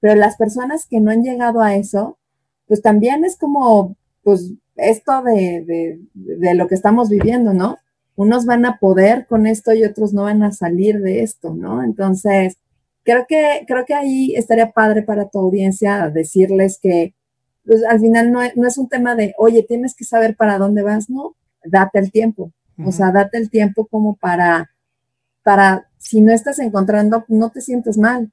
Pero las personas que no han llegado a eso, pues también es como, pues, esto de, de, lo que estamos viviendo, ¿no? Unos van a poder con esto y otros no van a salir de esto, ¿no? Entonces, creo que, creo que ahí estaría padre para tu audiencia decirles que pues, al final no, no, es un tema de, oye, tienes que saber para dónde vas, no, date el tiempo, o sea, date el tiempo como para, para, si no estás encontrando, no te sientes mal,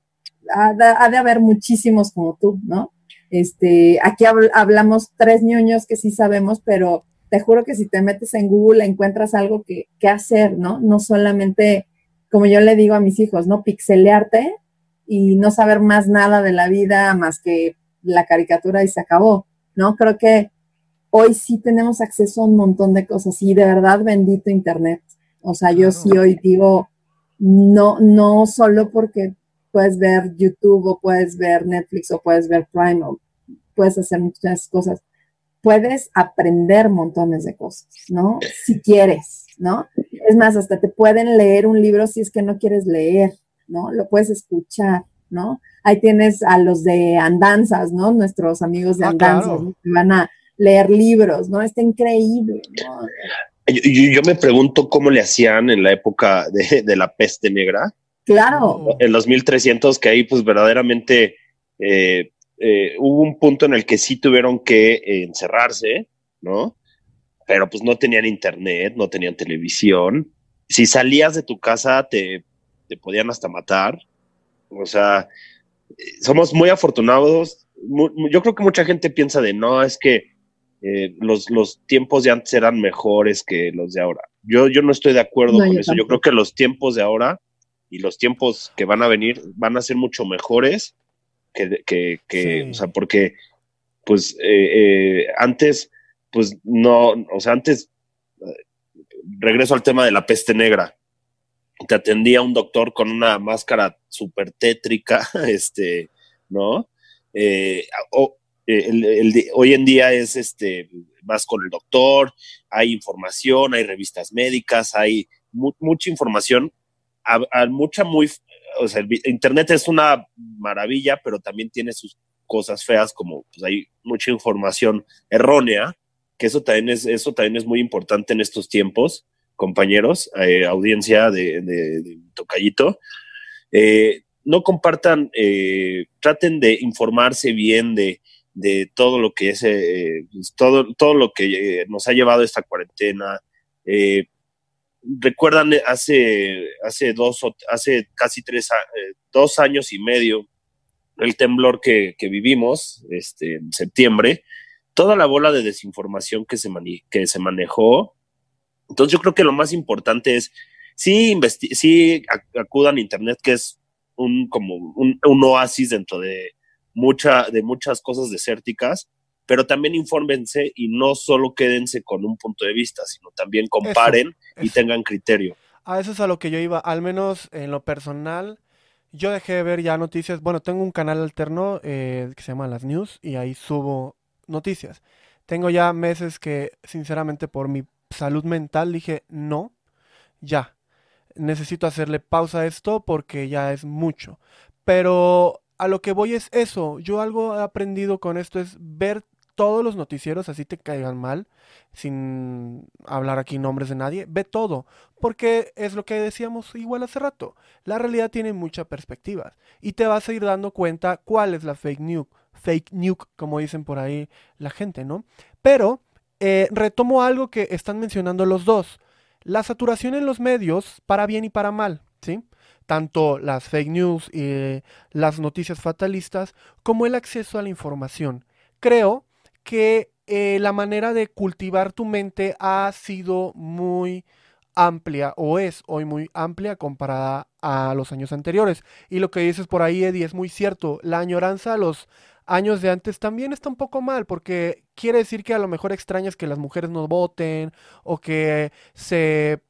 ha de, haber muchísimos como tú, ¿no? Este, aquí hablamos tres ñoños que sí sabemos, pero te juro que si te metes en Google encuentras algo que, que, hacer, ¿no? No solamente, como yo le digo a mis hijos, ¿no? Pixelearte y no saber más nada de la vida más que la caricatura y se acabó, ¿no? Creo que hoy sí tenemos acceso a un montón de cosas y de verdad bendito Internet. O sea, yo sí hoy digo, no, no solo porque puedes ver YouTube o puedes ver Netflix o puedes ver Prime o puedes hacer muchas cosas. Puedes aprender montones de cosas, ¿no? Si quieres, ¿no? Es más, hasta te pueden leer un libro si es que no quieres leer, ¿no? Lo puedes escuchar, ¿no? Ahí tienes a los de andanzas, ¿no? Nuestros amigos de ah, andanzas, que van a leer libros, ¿no? Está increíble, ¿no?
Yo, me pregunto cómo le hacían en la época de, de la peste negra,
Claro.
En los 1300, que ahí pues verdaderamente eh, eh, hubo un punto en el que sí tuvieron que encerrarse, ¿no? Pero pues no tenían internet, no tenían televisión. Si salías de tu casa te, te podían hasta matar. O sea, somos muy afortunados. Yo creo que mucha gente piensa de no, es que eh, los, los, tiempos de antes eran mejores que los de ahora. Yo, yo no estoy de acuerdo con eso. Yo creo que los tiempos de ahora y los tiempos que van a venir van a ser mucho mejores que, que, o sea, porque pues eh, eh, antes, pues no, o sea, antes, regreso al tema de la peste negra, te atendía un doctor con una máscara súper tétrica, [LAUGHS] este, ¿no? Hoy en día es este, más con el doctor, hay información, hay revistas médicas, hay mucha información a, mucha muy, Internet es una maravilla, pero también tiene sus cosas feas, como pues hay mucha información errónea, que eso también es, eso también es muy importante en estos tiempos, compañeros, eh, audiencia de, de, Tocayito. Eh, no compartan, eh, traten de informarse bien de, de todo lo que es, pues, todo, todo lo que nos ha llevado esta cuarentena. Eh, recuerdan hace, hace, dos, hace casi tres, eh, dos años y medio el temblor que, vivimos este, en septiembre, toda la bola de desinformación que se, que se manejó. Entonces yo creo que lo más importante es, sí, sí acudan a Internet, que es un, como un oasis dentro de, mucha, de muchas cosas desérticas, pero también infórmense y no solo quédense con un punto de vista, sino también comparen y tengan criterio.
A eso es a lo que yo iba, al menos en lo personal. Yo dejé de ver ya noticias. Bueno, tengo un canal alterno eh, que se llama Las News y ahí subo noticias. Tengo ya meses que, sinceramente, por mi salud mental dije, no, ya. Necesito hacerle pausa a esto porque ya es mucho. Pero a lo que voy es eso. Yo algo he aprendido con esto es ver todos los noticieros, así te caigan mal, sin hablar aquí nombres de nadie, ve todo, porque es lo que decíamos igual hace rato, la realidad tiene muchas perspectivas y te vas a ir dando cuenta cuál es la fake news, fake news, como dicen por ahí la gente, ¿no? Pero eh, retomo algo que están mencionando los dos, la saturación en los medios para bien y para mal, ¿sí? Tanto las fake news y las noticias fatalistas como el acceso a la información. Creo que eh, la manera de cultivar tu mente ha sido muy amplia o es hoy muy amplia comparada a los años anteriores. Y lo que dices por ahí, Eddie, es muy cierto. La añoranza a los años de antes también está un poco mal porque quiere decir que a lo mejor extrañas que las mujeres no voten o que se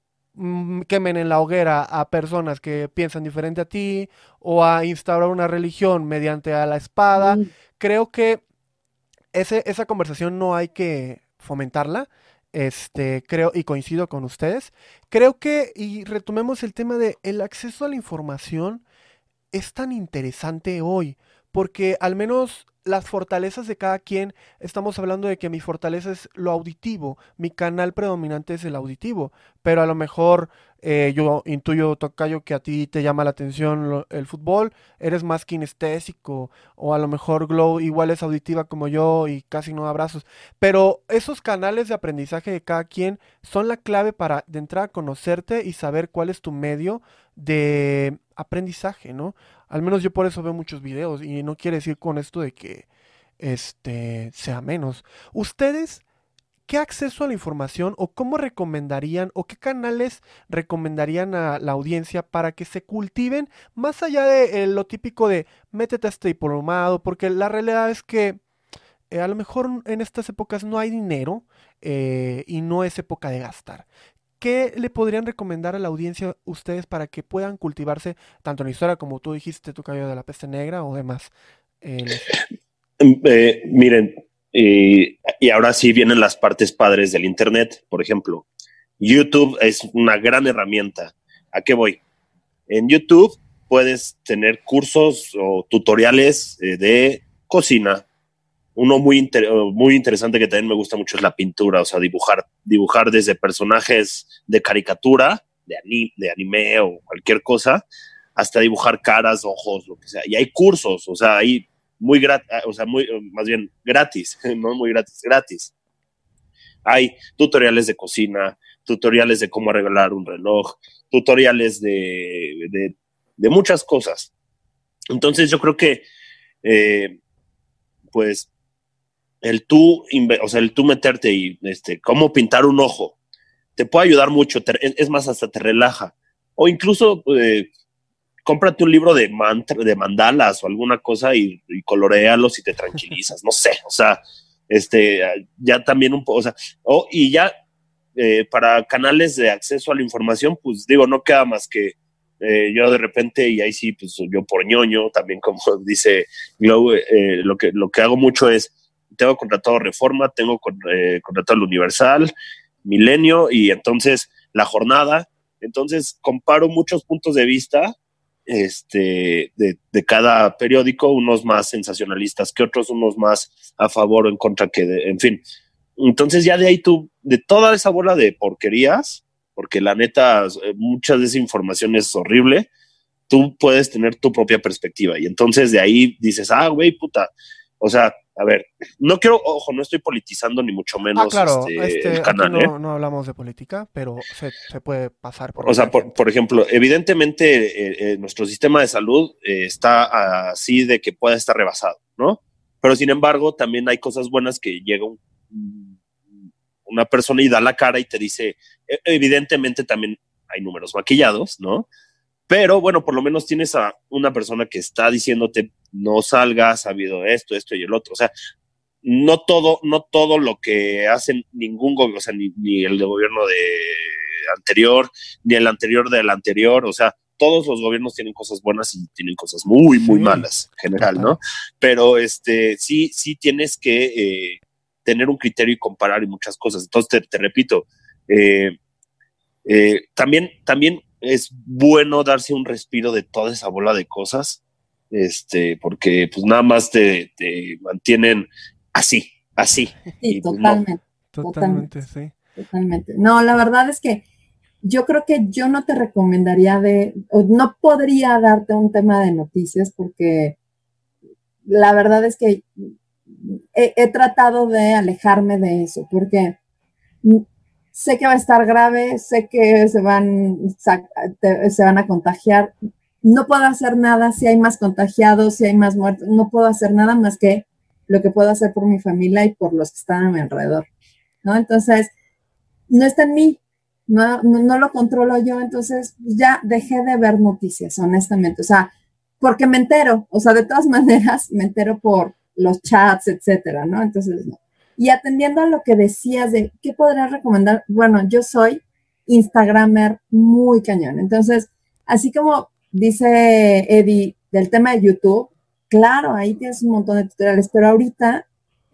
quemen en la hoguera a personas que piensan diferente a ti o a instaurar una religión mediante a la espada. Creo que esa conversación no hay que fomentarla. Este, creo, y coincido con ustedes. Creo que, y retomemos el tema de el acceso a la información es tan interesante hoy, porque al menos las fortalezas de cada quien, estamos hablando de que mi fortaleza es lo auditivo, mi canal predominante es el auditivo, pero a lo mejor eh, yo intuyo, Tocayo, que a ti te llama la atención el fútbol, eres más kinestésico, o a lo mejor Glow igual es auditiva como yo y casi no abrazos, pero esos canales de aprendizaje de cada quien son la clave para de entrar a conocerte y saber cuál es tu medio de aprendizaje, ¿no? Al menos yo por eso veo muchos videos y no quiere decir con esto de que este sea menos. ¿Ustedes qué acceso a la información o cómo recomendarían o qué canales recomendarían a la audiencia para que se cultiven más allá de eh, lo típico de métete a este diplomado? Porque la realidad es que eh, a lo mejor en estas épocas no hay dinero eh, y no es época de gastar. ¿Qué le podrían recomendar a la audiencia ustedes para que puedan cultivarse tanto en la historia como tú dijiste, tu cabello de la peste negra o demás?
Em, eh, miren, y ahora sí vienen las partes padres del Internet, por ejemplo. YouTube es una gran herramienta. ¿A qué voy? En YouTube puedes tener cursos o tutoriales eh, de cocina, uno muy, muy interesante que también me gusta mucho es la pintura, o sea, dibujar, dibujar desde personajes de caricatura, de, de anime o cualquier cosa, hasta dibujar caras, ojos, lo que sea. Y hay cursos, o sea, hay muy gratis, o sea, muy, más bien gratis, [LAUGHS] no muy gratis, gratis. Hay tutoriales de cocina, tutoriales de cómo arreglar un reloj, tutoriales de, de, de muchas cosas. Entonces yo creo que, eh, pues, el tú, o sea, el tú meterte y, este, cómo pintar un ojo, te puede ayudar mucho, es más, hasta te relaja. O incluso, eh, cómprate un libro de, de mandalas o alguna cosa y, colorealos y te tranquilizas, no sé, o sea, este, ya también un poco, o sea, o, y ya eh, para canales de acceso a la información, pues digo, no queda más que eh, yo de repente, y ahí sí, pues yo por ñoño, también como [LAUGHS] dice Glow, lo, que, lo que hago mucho es tengo contratado Reforma, tengo eh, contratado el Universal, Milenio y entonces la jornada. Entonces comparo muchos puntos de vista este, de, cada periódico, unos más sensacionalistas que otros, unos más a favor o en contra que, en fin. Entonces ya de ahí tú, de toda esa bola de porquerías, porque la neta, eh, mucha de esa información es horrible, tú puedes tener tu propia perspectiva. Y entonces de ahí dices, ah, güey, puta, o sea, a ver, no quiero, ojo, no estoy politizando ni mucho menos
ah, claro, este, este el canal. No, ¿eh? no, hablamos de política, pero se, se puede pasar
por. O sea, por, por, ejemplo, evidentemente eh, eh, nuestro sistema de salud está así de que pueda estar rebasado, ¿no? Pero sin embargo, también hay cosas buenas que llega una persona y da la cara y te dice, e, evidentemente también hay números maquillados, ¿no? Pero bueno, por lo menos tienes a una persona que está diciéndote no salgas, ha habido esto, esto y el otro. O sea, no todo, no todo lo que hacen ningún gobierno, o sea, ni, el de gobierno de anterior, ni el anterior del anterior, o sea, todos los gobiernos tienen cosas buenas y tienen cosas muy, muy malas en general, ¿no? Pero este, sí, sí tienes que eh, tener un criterio y comparar y muchas cosas. Entonces, te, repito, eh, eh, también, también es bueno darse un respiro de toda esa bola de cosas, este, porque pues nada más te, mantienen así, así.
Sí, totalmente.
Totalmente, sí.
Totalmente. No, la verdad es que yo creo que yo no te recomendaría de, o no podría darte un tema de noticias porque la verdad es que he, tratado de alejarme de eso porque sé que va a estar grave, sé que se van, se van a contagiar. No puedo hacer nada si hay más contagiados, si hay más muertos. No puedo hacer nada más que lo que puedo hacer por mi familia y por los que están a mi alrededor. ¿no? Entonces, no está en mí, no, no, lo controlo yo, entonces ya dejé de ver noticias, honestamente, o sea, porque me entero, o sea, de todas [LAUGHS] maneras me entero por los chats, etcétera, ¿no? Entonces, no. Y atendiendo a lo que decías de qué podrías recomendar, bueno, yo soy Instagramer muy cañón, entonces, así como dice Eddie del tema de YouTube, claro, ahí tienes un montón de tutoriales, pero ahorita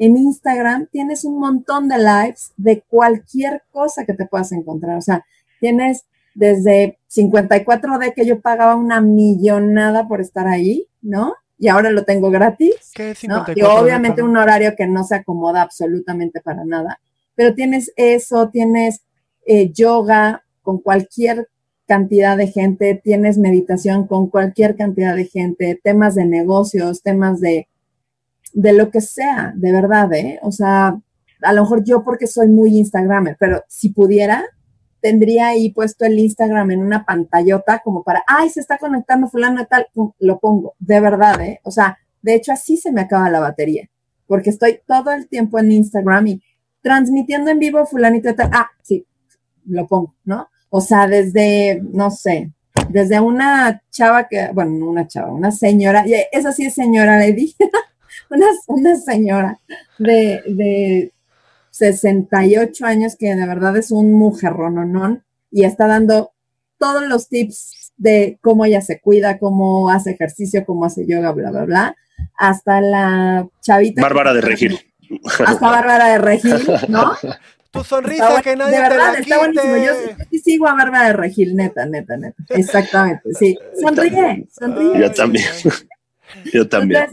en Instagram tienes un montón de lives de cualquier cosa que te puedas encontrar. O sea, tienes desde 54D que yo pagaba una millonada por estar ahí, ¿no? Y ahora lo tengo gratis.
¿Qué es
Y obviamente un horario que no se acomoda absolutamente para nada. Pero tienes eso, tienes eh, yoga con cualquier cantidad de gente, tienes meditación con cualquier cantidad de gente, temas de negocios, temas de de lo que sea, de verdad, ¿eh? O sea, a lo mejor yo porque soy muy Instagramer, pero si pudiera, tendría ahí puesto el Instagram en una pantallota como para, ay, se está conectando fulano y tal, lo pongo, de verdad, ¿eh? O sea, de hecho así se me acaba la batería, porque estoy todo el tiempo en Instagram y transmitiendo en vivo fulanito y tal, ah, sí, lo pongo, ¿no? O sea, desde, no sé, desde una chava que, bueno, una chava, una señora, esa sí es señora, le dije, [LAUGHS] una, señora de, de 68 años que de verdad es un mujerrononón y está dando todos los tips de cómo ella se cuida, cómo hace ejercicio, cómo hace yoga, bla, bla, bla, hasta la chavita.
Bárbara de Regil. [LAUGHS]
Hasta Bárbara de Regil, ¿no?
Tu sonrisa que nadie de verdad, está buenísimo.
Yo, sí sigo a Bárbara de Regil, neta, neta, neta. Exactamente, sí. [LAUGHS] Sonríe, sonríe.
Yo también. [LAUGHS] Yo también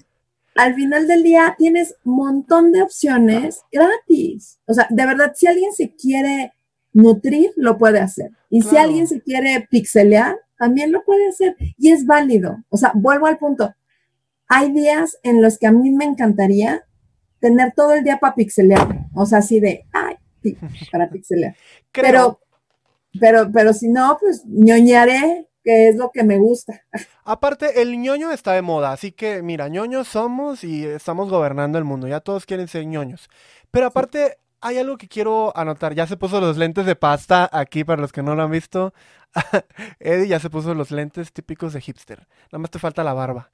al final del día tienes un montón de opciones gratis. O sea, de verdad, si alguien se quiere nutrir, lo puede hacer. Y si alguien se quiere pixelear, también lo puede hacer. Y es válido. O sea, vuelvo al punto. Hay días en los que a mí me encantaría tener todo el día para pixelear. O sea, así de, ay, para pixelear. [LAUGHS] Pero, pero, pero si no, pues ñoñaré que es lo que me gusta. [LAUGHS]
Aparte, el ñoño está de moda, así que mira, ñoños somos y estamos gobernando el mundo, ya todos quieren ser ñoños. Pero aparte, hay algo que quiero anotar, ya se puso los lentes de pasta aquí para los que no lo han visto. [LAUGHS] Eddie ya se puso los lentes típicos de hipster, nada más te falta la barba.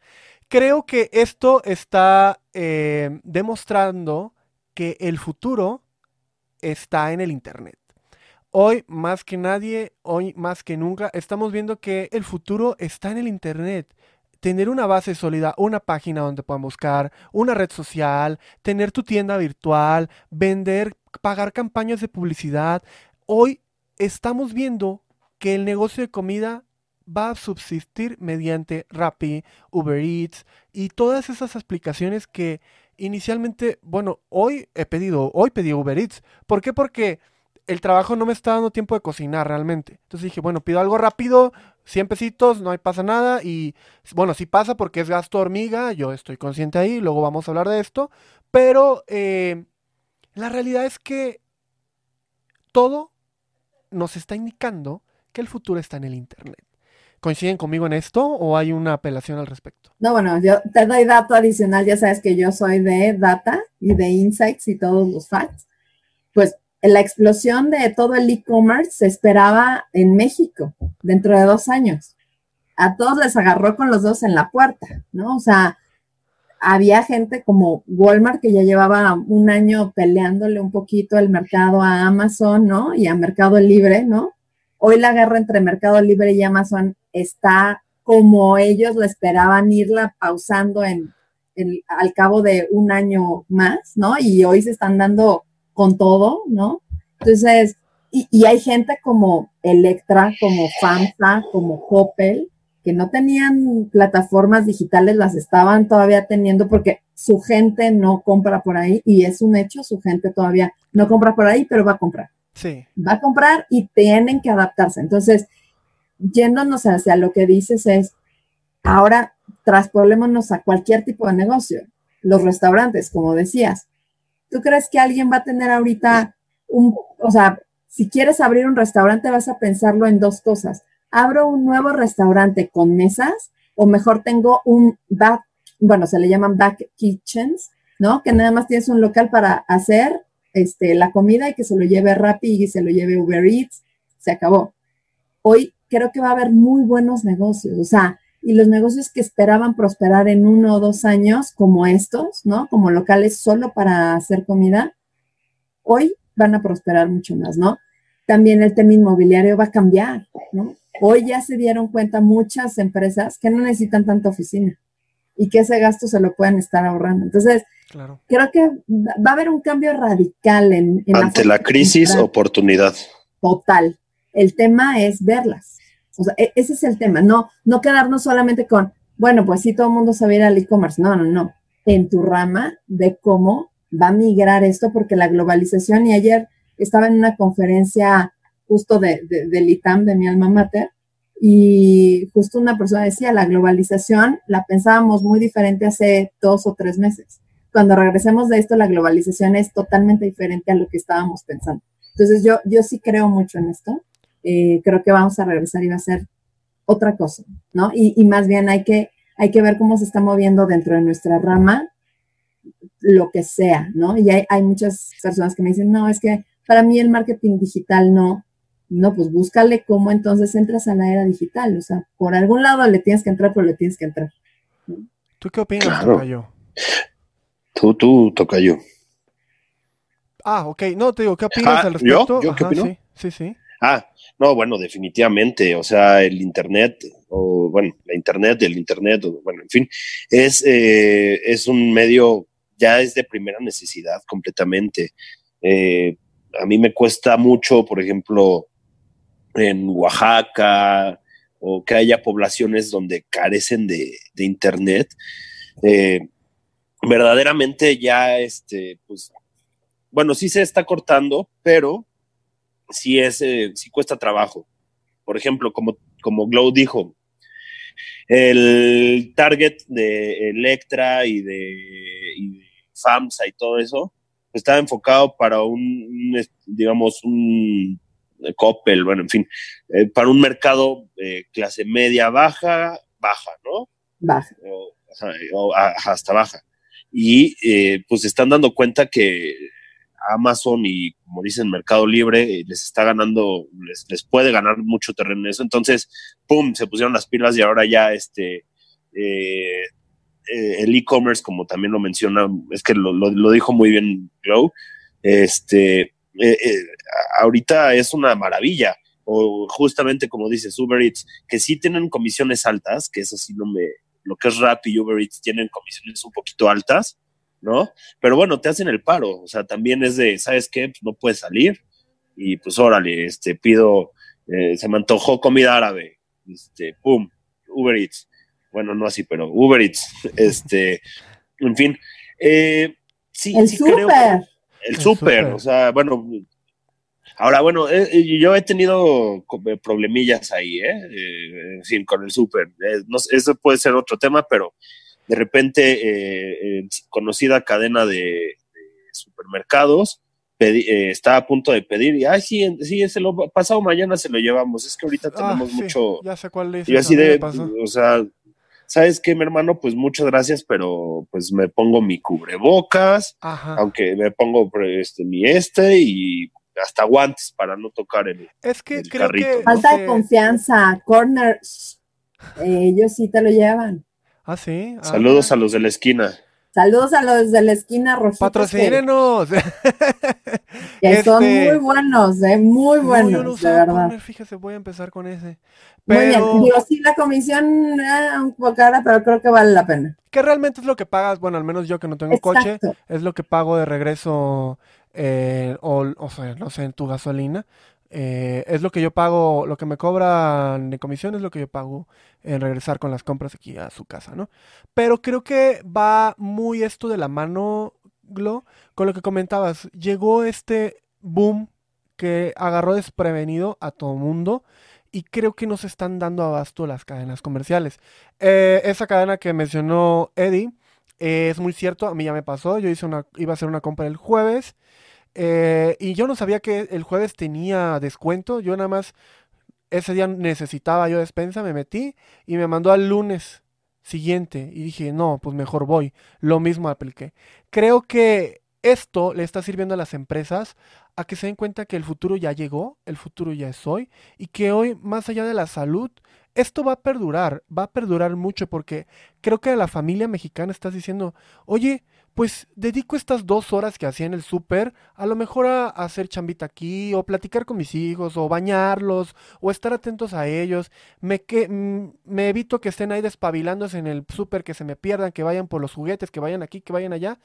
Creo que esto está eh, demostrando que el futuro está en el Internet. Hoy más que nadie, hoy más que nunca, estamos viendo que el futuro está en el Internet. Tener una base sólida, una página donde puedan buscar, una red social, tener tu tienda virtual, vender, pagar campañas de publicidad. Hoy estamos viendo que el negocio de comida va a subsistir mediante Rappi, Uber Eats y todas esas aplicaciones que inicialmente, bueno, hoy he pedido, hoy pedí Uber Eats. ¿Por qué? Porque el trabajo no me está dando tiempo de cocinar realmente. Entonces dije, bueno, pido algo rápido, 100 pesitos, no hay pasa nada. Y bueno, sí pasa porque es gasto hormiga, yo estoy consciente ahí, luego vamos a hablar de esto. Pero eh, la realidad es que todo nos está indicando que el futuro está en el Internet. ¿Coinciden conmigo en esto o hay una apelación al respecto?
No, bueno, yo te doy dato adicional, ya sabes que yo soy de data y de insights y todos los facts. Pues la explosión de todo el e-commerce se esperaba en México dentro de dos años. A todos les agarró con los dos en la puerta, ¿no? O sea, había gente como Walmart que ya llevaba un año peleándole un poquito el mercado a Amazon, ¿no? Y a Mercado Libre, ¿no? Hoy la guerra entre Mercado Libre y Amazon está como ellos la esperaban irla pausando en, al cabo de un año más, ¿no? Y hoy se están dando con todo, ¿no? Entonces, y, hay gente como Electra, como FAMSA, como Coppel, que no tenían plataformas digitales, las estaban todavía teniendo porque su gente no compra por ahí y es un hecho, su gente todavía no compra por ahí, pero va a comprar.
Sí.
Va a comprar y tienen que adaptarse. Entonces, yéndonos hacia lo que dices es, ahora traspolémonos a cualquier tipo de negocio. Los restaurantes, como decías. ¿Tú crees que alguien va a tener ahorita un, o sea, si quieres abrir un restaurante vas a pensarlo en dos cosas. ¿Abro un nuevo restaurante con mesas o mejor tengo un back, bueno, se le llaman back kitchens, ¿no? Que nada más tienes un local para hacer este, la comida y que se lo lleve Rappi y se lo lleve Uber Eats, se acabó. Hoy creo que va a haber muy buenos negocios, o sea, y los negocios que esperaban prosperar en uno o dos años, como estos, ¿no? Como locales solo para hacer comida, hoy van a prosperar mucho más, ¿no? También el tema inmobiliario va a cambiar, ¿no? Hoy ya se dieron cuenta muchas empresas que no necesitan tanta oficina y que ese gasto se lo pueden estar ahorrando. Entonces,
Claro.
creo que va a haber un cambio radical en... en
Ante la crisis, oportunidad.
Total. El tema es verlas. O sea, e- ese es el tema. No, no quedarnos solamente con, bueno, pues sí, todo el mundo sabe ir al e-commerce. No, no, no. En tu rama de cómo va a migrar esto, porque la globalización, y ayer estaba en una conferencia justo de, de- del ITAM, de mi alma mater, y justo una persona decía, la globalización la pensábamos muy diferente hace dos o tres meses. Cuando regresemos de esto, la globalización es totalmente diferente a lo que estábamos pensando. Entonces yo, yo sí creo mucho en esto. Eh, creo que vamos a regresar y va a ser otra cosa, ¿no? Y, y más bien hay que, hay que ver cómo se está moviendo dentro de nuestra rama lo que sea, ¿no? Y hay, hay muchas personas que me dicen, no, es que para mí el marketing digital no. No, pues búscale cómo entonces entras a la era digital. O sea, por algún lado le tienes que entrar, pero le tienes que entrar.
¿Tú qué opinas,
Claro.
Tocayo?
Tú, tú, Tocayo.
Ah, ok. No, te digo, ¿qué opinas
Ah,
al
¿yo?
respecto?
¿Yo qué
Ajá,
opino?
Sí, sí, sí.
Ah, no, bueno, definitivamente. O sea, el Internet, o bueno, la Internet, el Internet, o, bueno, en fin, es, eh, es un medio, ya es de primera necesidad completamente. Eh, a mí me cuesta mucho, por ejemplo, en Oaxaca, o que haya poblaciones donde carecen de, de Internet. Eh, verdaderamente ya, este, pues, bueno, sí se está cortando, pero sí es, eh, sí cuesta trabajo. Por ejemplo, como, como Glow dijo, el target de Electra y de, y de FAMSA y todo eso estaba enfocado para un, digamos, un Coppel, bueno, en fin, eh, para un mercado eh, clase media baja, baja, ¿no?
Baja.
o, hasta baja. Y eh, pues se están dando cuenta que Amazon y, como dicen, Mercado Libre eh, les está ganando, les, les puede ganar mucho terreno en eso. Entonces, ¡pum!, se pusieron las pilas y ahora ya este, eh, eh, el e-commerce, como también lo menciona, es que lo, lo- dijo muy bien Glow, este, ahorita es una maravilla. O justamente como dices, Uber Eats, que sí tienen comisiones altas, que eso sí no me, lo que es Rappi y Uber Eats tienen comisiones un poquito altas, ¿no? Pero bueno, te hacen el paro, o sea, también es de, ¿sabes qué? Pues no puedes salir y pues órale, este, pido, eh, se me antojó comida árabe, este, pum, Uber Eats. Bueno, no así, pero Uber Eats, [LAUGHS] este, en fin. Eh, sí,
El
sí creo que-
súper.
el
El
súper, o sea, bueno, ahora, bueno, eh, eh, yo he tenido eh, problemillas ahí, ¿eh? Eh, en fin, con el súper. Eh, no eso puede ser otro tema, pero de repente, eh, eh, conocida cadena de, de supermercados pedi- eh, está a punto de pedir y, ay, sí, sí, se lo, pasado mañana se lo llevamos, es que ahorita
Ah,
tenemos
sí,
mucho...
Ya sé cuál es.
Y así de, o sea, ¿sabes qué, mi hermano? Pues muchas gracias, pero pues me pongo mi cubrebocas,
Ajá.
aunque me pongo este, mi este y hasta guantes para no tocar el...
Es que
el
creo
carrito,
que.
¿no?
Falta
no
de
sé.
confianza. Corner. eh, ellos sí te lo llevan.
Ah, sí. Ah.
Saludos a los de la esquina.
Saludos a los de la esquina rojitos
Patrocínenos. [LAUGHS]
que son
Este-
muy buenos, eh, muy
No, yo
buenos,
no
de
usaba
verdad.
Fíjese, voy a empezar con ese.
Muy bien.
Pero
Digo, sí, la comisión eh, un poco cara, pero creo que vale la pena.
que realmente es lo que pagas, bueno, al menos yo que no tengo coche, es lo que pago de regreso, eh, o, o sea, no sé, en tu gasolina. Eh, es lo que yo pago, lo que me cobran de comisión es lo que yo pago en regresar con las compras aquí a su casa, ¿no? Pero creo que va muy esto de la mano, Glo, con lo que comentabas. Llegó este boom que agarró desprevenido a todo mundo y creo que nos están dando abasto las cadenas comerciales. Eh, esa cadena que mencionó Eddie eh, es muy cierto, a mí ya me pasó, yo hice una, iba a hacer una compra el jueves eh, y yo no sabía que el jueves tenía descuento, yo nada más ese día necesitaba yo despensa, me metí y me mandó al lunes siguiente y dije, no, pues mejor voy, lo mismo apliqué. Creo que esto le está sirviendo a las empresas a que se den cuenta que el futuro ya llegó, el futuro ya es hoy, y que hoy, más allá de la salud, esto va a perdurar, va a perdurar mucho, porque creo que la familia mexicana estás diciendo, oye, pues dedico estas dos horas que hacía en el súper, a lo mejor a, hacer chambita aquí, o platicar con mis hijos, o bañarlos, o estar atentos a ellos. Me, que, mm, me evito que estén ahí despabilándose en el súper, que se me pierdan, que vayan por los juguetes, que vayan aquí, que vayan allá.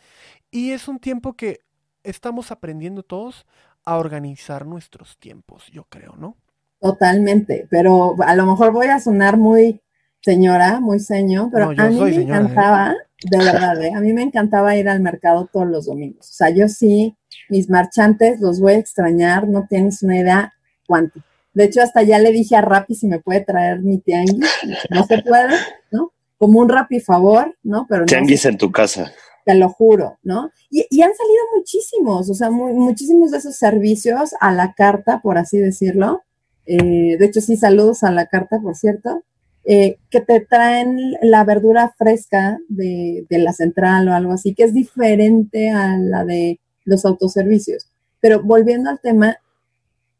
Y es un tiempo que estamos aprendiendo todos a organizar nuestros tiempos, yo creo, ¿no?
Totalmente, pero a lo mejor voy a sonar muy señora, muy señor, pero a mí me ¿eh? encantaba, de verdad, ¿eh? a mí me encantaba ir al mercado todos los domingos. O sea, yo sí, mis marchantes los voy a extrañar, no tienes una idea cuánto. De hecho, hasta ya le dije a Rappi si me puede traer mi tianguis. No se puede, ¿no? Como un Rappi favor, ¿no?
Pero tianguis en tu casa
te lo juro, ¿no? Y, han salido muchísimos, o sea, muchísimos de esos servicios a la carta, por así decirlo. Eh, de hecho, sí, saludos a la carta, por cierto, eh, que te traen la verdura fresca de, de, la central o algo así, que es diferente a la de los autoservicios. Pero volviendo al tema,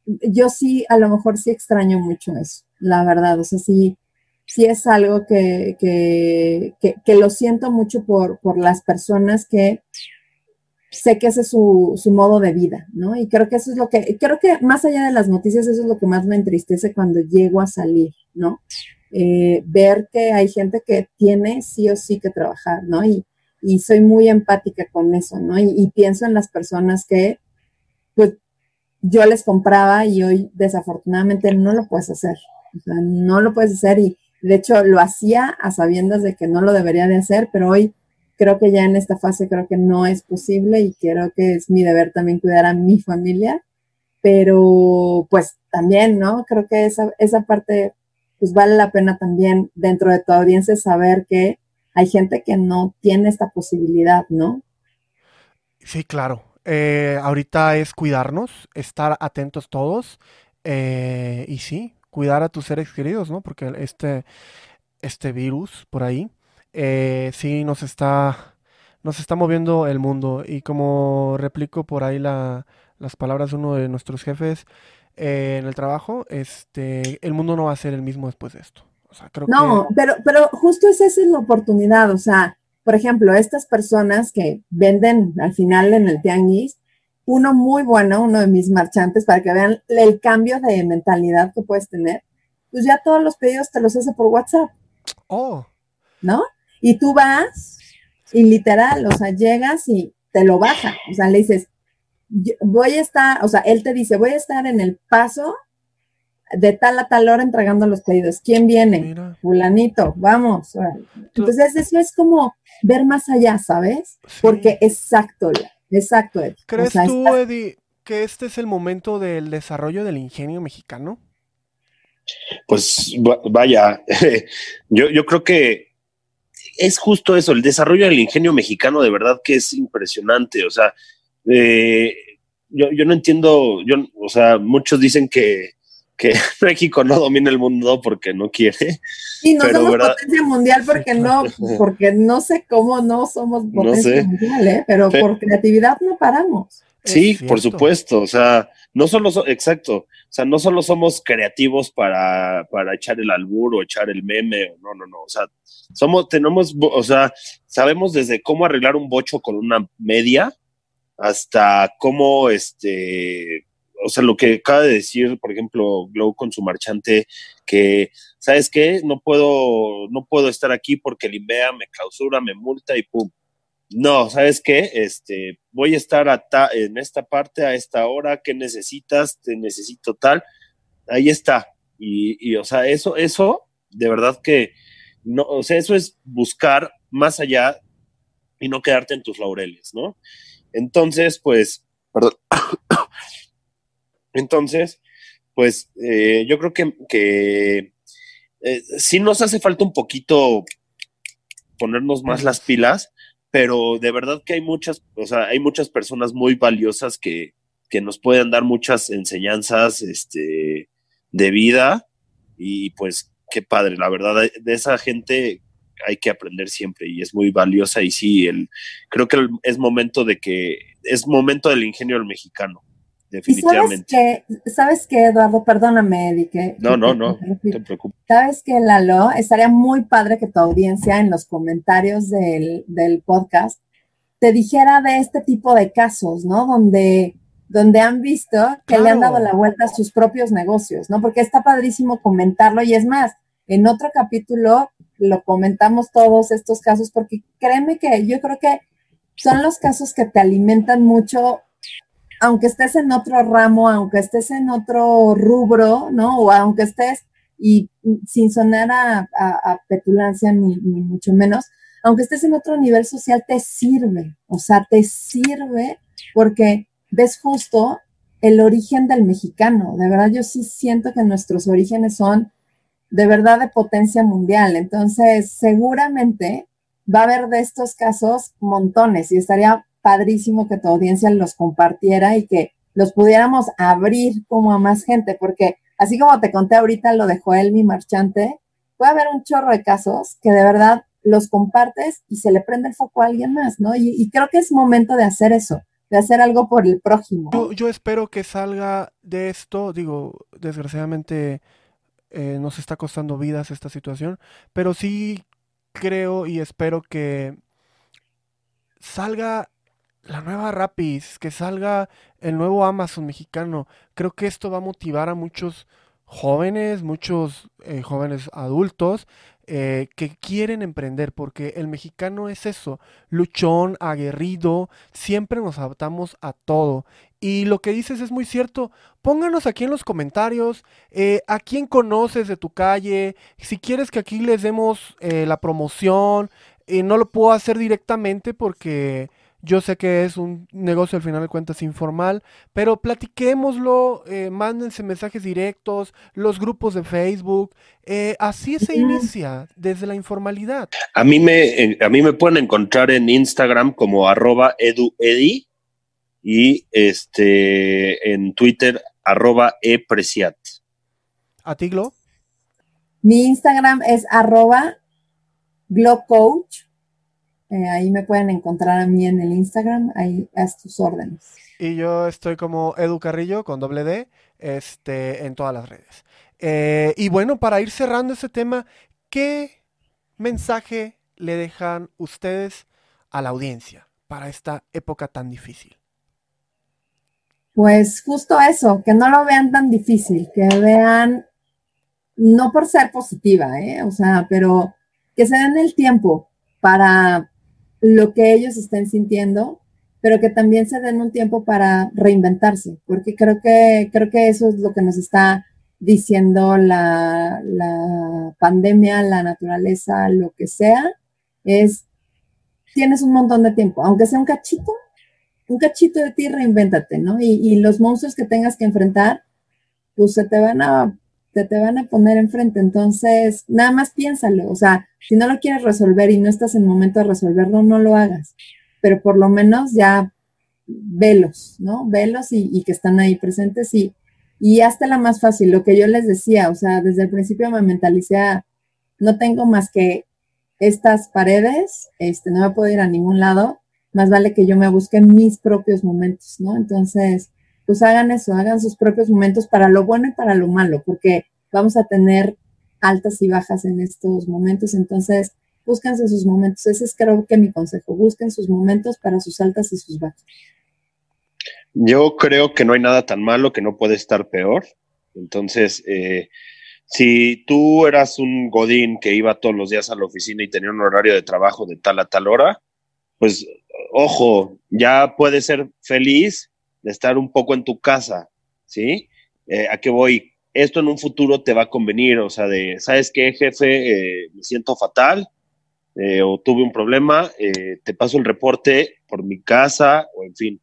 yo sí, a lo mejor sí extraño mucho eso, la verdad, o sea, sí sí es algo que, que, lo siento mucho por, por, las personas que sé que ese es su, su, modo de vida, ¿no? Y creo que eso es lo que, creo que más allá de las noticias, eso es lo que más me entristece cuando llego a salir, ¿no? Eh, ver que hay gente que tiene sí o sí que trabajar, ¿no? Y, y soy muy empática con eso, ¿no? Y, y pienso en las personas que, pues, yo les compraba y hoy desafortunadamente no lo puedes hacer, o sea, no lo puedes hacer y, de hecho, lo hacía a sabiendas de que no lo debería de hacer, pero hoy creo que ya en esta fase creo que no es posible y creo que es mi deber también cuidar a mi familia. Pero pues también, ¿no? Creo que esa, esa parte, pues vale la pena también dentro de tu audiencia saber que hay gente que no tiene esta posibilidad, ¿no?
Sí, claro. Eh, ahorita es cuidarnos, estar atentos todos. Eh, y sí, cuidar a tus seres queridos, ¿no? Porque este, este virus por ahí eh, sí nos está, nos está moviendo el mundo. Y como replico por ahí la, las palabras de uno de nuestros jefes eh, en el trabajo, este, el mundo no va a ser el mismo después de esto.
no, pero, pero justo esa es la oportunidad. O sea, por ejemplo, estas personas que venden al final en el tianguis, uno muy bueno, uno de mis marchantes, para que vean el cambio de mentalidad que puedes tener, pues ya todos los pedidos te los hace por WhatsApp.
Oh.
¿No? Y tú vas y literal, o sea, llegas y te lo baja. O sea, le dices, voy a estar, o sea, él te dice, voy a estar en el paso de tal a tal hora entregando los pedidos. ¿Quién viene? Fulanito, vamos. Entonces, eso es como ver más allá, ¿sabes? Porque exacto, Exacto,
¿Crees tú, Eddie, que este es el momento del desarrollo del ingenio mexicano?
Pues vaya, [LAUGHS] yo, yo creo que es justo eso, el desarrollo del ingenio mexicano de verdad que es impresionante, o sea, eh, yo, yo, no entiendo, yo, o sea, muchos dicen que, que [LAUGHS] México no domina el mundo porque no quiere.
Y no somos potencia mundial porque no, [LAUGHS] porque no sé cómo no somos potencia mundial, ¿eh? pero, por creatividad no paramos.
Sí, por supuesto, o sea, no solo, exacto, o sea, no solo somos creativos para, para echar el albur o echar el meme, no, no, no, o sea, somos, tenemos, o sea, sabemos desde cómo arreglar un bocho con una media hasta cómo, este, o sea, lo que acaba de decir, por ejemplo, Glow con su marchante, que, ¿sabes qué? No puedo, no puedo estar aquí porque el me clausura, me multa y pum. no, ¿sabes qué? Este, voy a estar en esta parte a esta hora, ¿qué necesitas? Te necesito tal. Ahí está. Y, o sea, eso, eso, de verdad que, no, o sea, eso es buscar más allá y no quedarte en tus laureles, ¿no? Entonces, pues, perdón. [COUGHS] Entonces, pues, eh, yo creo que, que eh, sí nos hace falta un poquito ponernos más las pilas, pero de verdad que hay muchas, o sea, hay muchas personas muy valiosas que, que nos pueden dar muchas enseñanzas, este, de vida y pues qué padre, la verdad, de esa gente hay que aprender siempre y es muy valiosa y sí, el, creo que es momento de que, es momento del ingenio del mexicano, definitivamente.
sabes qué, Eduardo? Perdóname, Eddie, que...
No, no, no, no te preocupes.
Sabes que, Lalo, estaría muy padre que tu audiencia en los comentarios del, del podcast te dijera de este tipo de casos, ¿no? Donde donde han visto que le han dado la vuelta a sus propios negocios, ¿no? Porque está padrísimo comentarlo y es más, en otro capítulo lo comentamos todos estos casos porque créeme que yo creo que son los casos que te alimentan mucho, aunque estés en otro ramo, aunque estés en otro rubro, ¿no? O aunque estés, y sin sonar a, petulancia ni, ni mucho menos, aunque estés en otro nivel social, te sirve, o sea, te sirve porque ves justo el origen del mexicano. De verdad, yo sí siento que nuestros orígenes son de verdad de potencia mundial. Entonces, seguramente va a haber de estos casos montones y estaría padrísimo que tu audiencia los compartiera y que los pudiéramos abrir como a más gente, porque así como te conté ahorita lo de Joel, mi marchante, puede haber un chorro de casos que de verdad los compartes y se le prende el foco a alguien más, ¿no? Y, creo que es momento de hacer eso de hacer algo por el prójimo.
Yo, espero que salga de esto, digo, desgraciadamente eh, nos está costando vidas esta situación, pero sí creo y espero que salga la nueva Rapis, que salga el nuevo Amazon mexicano. Creo que esto va a motivar a muchos jóvenes, muchos eh, jóvenes adultos eh, que quieren emprender, porque el mexicano es eso, luchón, aguerrido, siempre nos adaptamos a todo. Y lo que dices es muy cierto. Pónganos aquí en los comentarios eh, a quién conoces de tu calle, si quieres que aquí les demos eh, la promoción. no lo puedo hacer directamente porque yo sé que es un negocio al final de cuentas informal, pero platiquémoslo, eh, mándense mensajes directos, los grupos de Facebook, eh, así se inicia desde la informalidad.
A mí me, a mí me pueden encontrar en Instagram como arroba eduedi y este en Twitter arroba epreciat.
¿A ti, Glo?
Mi Instagram es arroba glocoach eh, ahí me pueden encontrar a mí en el Instagram, ahí a tus órdenes.
Y yo estoy como Edu Carrillo con doble D este, en todas las redes. Eh, y bueno, para ir cerrando este tema, ¿qué mensaje le dejan ustedes a la audiencia para esta época tan difícil?
Pues justo eso, que no lo vean tan difícil, que vean, no por ser positiva, ¿eh? o sea, pero que se den el tiempo para lo que ellos estén sintiendo, pero que también se den un tiempo para reinventarse, porque creo que, creo que eso es lo que nos está diciendo la, la pandemia, la naturaleza, lo que sea, es tienes un montón de tiempo, aunque sea un cachito, un cachito de ti, reinvéntate, ¿no? Y, y los monstruos que tengas que enfrentar, pues se te van a te, van a poner enfrente. Entonces, nada más piénsalo. O sea, si no lo quieres resolver y no estás en momento de resolverlo, no lo hagas. Pero por lo menos ya velos, ¿no? Velos y, que están ahí presentes y, y hazte la más fácil. Lo que yo les decía, o sea, desde el principio me mentalicé no tengo más que estas paredes, este, no me puedo ir a ningún lado, más vale que yo me busque mis propios momentos, ¿no? Entonces, pues hagan eso, hagan sus propios momentos para lo bueno y para lo malo, porque vamos a tener altas y bajas en estos momentos, entonces búsquense sus momentos, ese es creo que mi consejo, busquen sus momentos para sus altas y sus bajas.
Yo creo que no hay nada tan malo que no puede estar peor, entonces eh, si tú eras un godín que iba todos los días a la oficina y tenía un horario de trabajo de tal a tal hora, pues ojo, ya puedes ser feliz de estar un poco en tu casa, ¿sí? Eh, ¿A qué voy? Esto en un futuro te va a convenir, o sea, de, ¿sabes qué, jefe? Eh, me siento fatal eh, o tuve un problema, te paso el reporte por mi casa o en fin.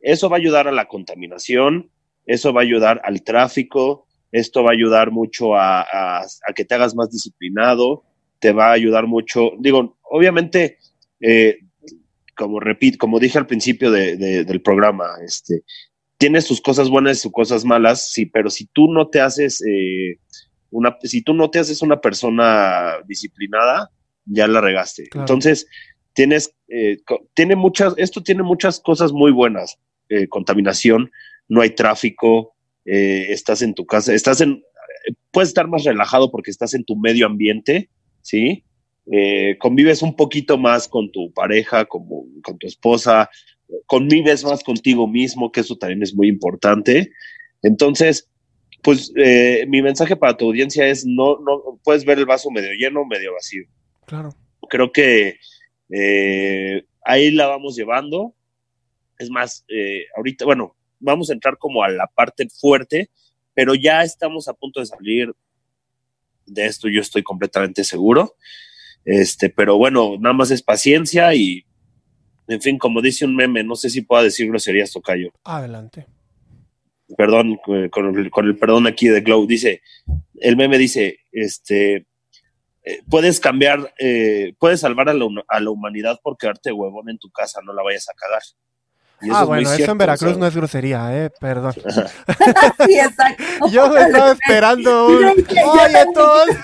Eso va a ayudar a la contaminación, eso va a ayudar al tráfico, esto va a ayudar mucho a, a que te hagas más disciplinado, te va a ayudar mucho, digo, obviamente eh, como repito, como dije al principio del programa, este, tiene sus cosas buenas y sus cosas malas, sí, pero si tú no te haces eh, una, si tú no te haces una persona disciplinada, ya la regaste. Entonces, tienes, eh, tiene muchas, esto tiene muchas cosas muy buenas. Eh, contaminación, no hay tráfico, estás en tu casa, estás en, puedes estar más relajado porque estás en tu medio ambiente, ¿sí? Eh, convives un poquito más con tu pareja, con, con tu esposa, convives más contigo mismo, que eso también es muy importante. Entonces, pues eh, mi mensaje para tu audiencia es no, no puedes ver el vaso medio lleno, medio vacío.
Claro.
Creo que eh, ahí la vamos llevando. Es más, ahorita, bueno, vamos a entrar como a la parte fuerte, pero ya estamos a punto de salir de esto, yo estoy completamente seguro. Este, pero bueno, nada más es paciencia y, en fin, como dice un meme, no sé si pueda decir groserías, Tocayo.
Adelante.
Perdón, eh, con el, con el perdón aquí de Glow, dice, el meme dice, este, eh, puedes cambiar, eh, puedes salvar a la, a la humanidad por quedarte huevón en tu casa, no la vayas a cagar
ah, bueno, eso en Veracruz no es grosería, eh, perdón. [LAUGHS]
sí, exacto.
Yo me estaba esperando un... Oye, todos. [LAUGHS]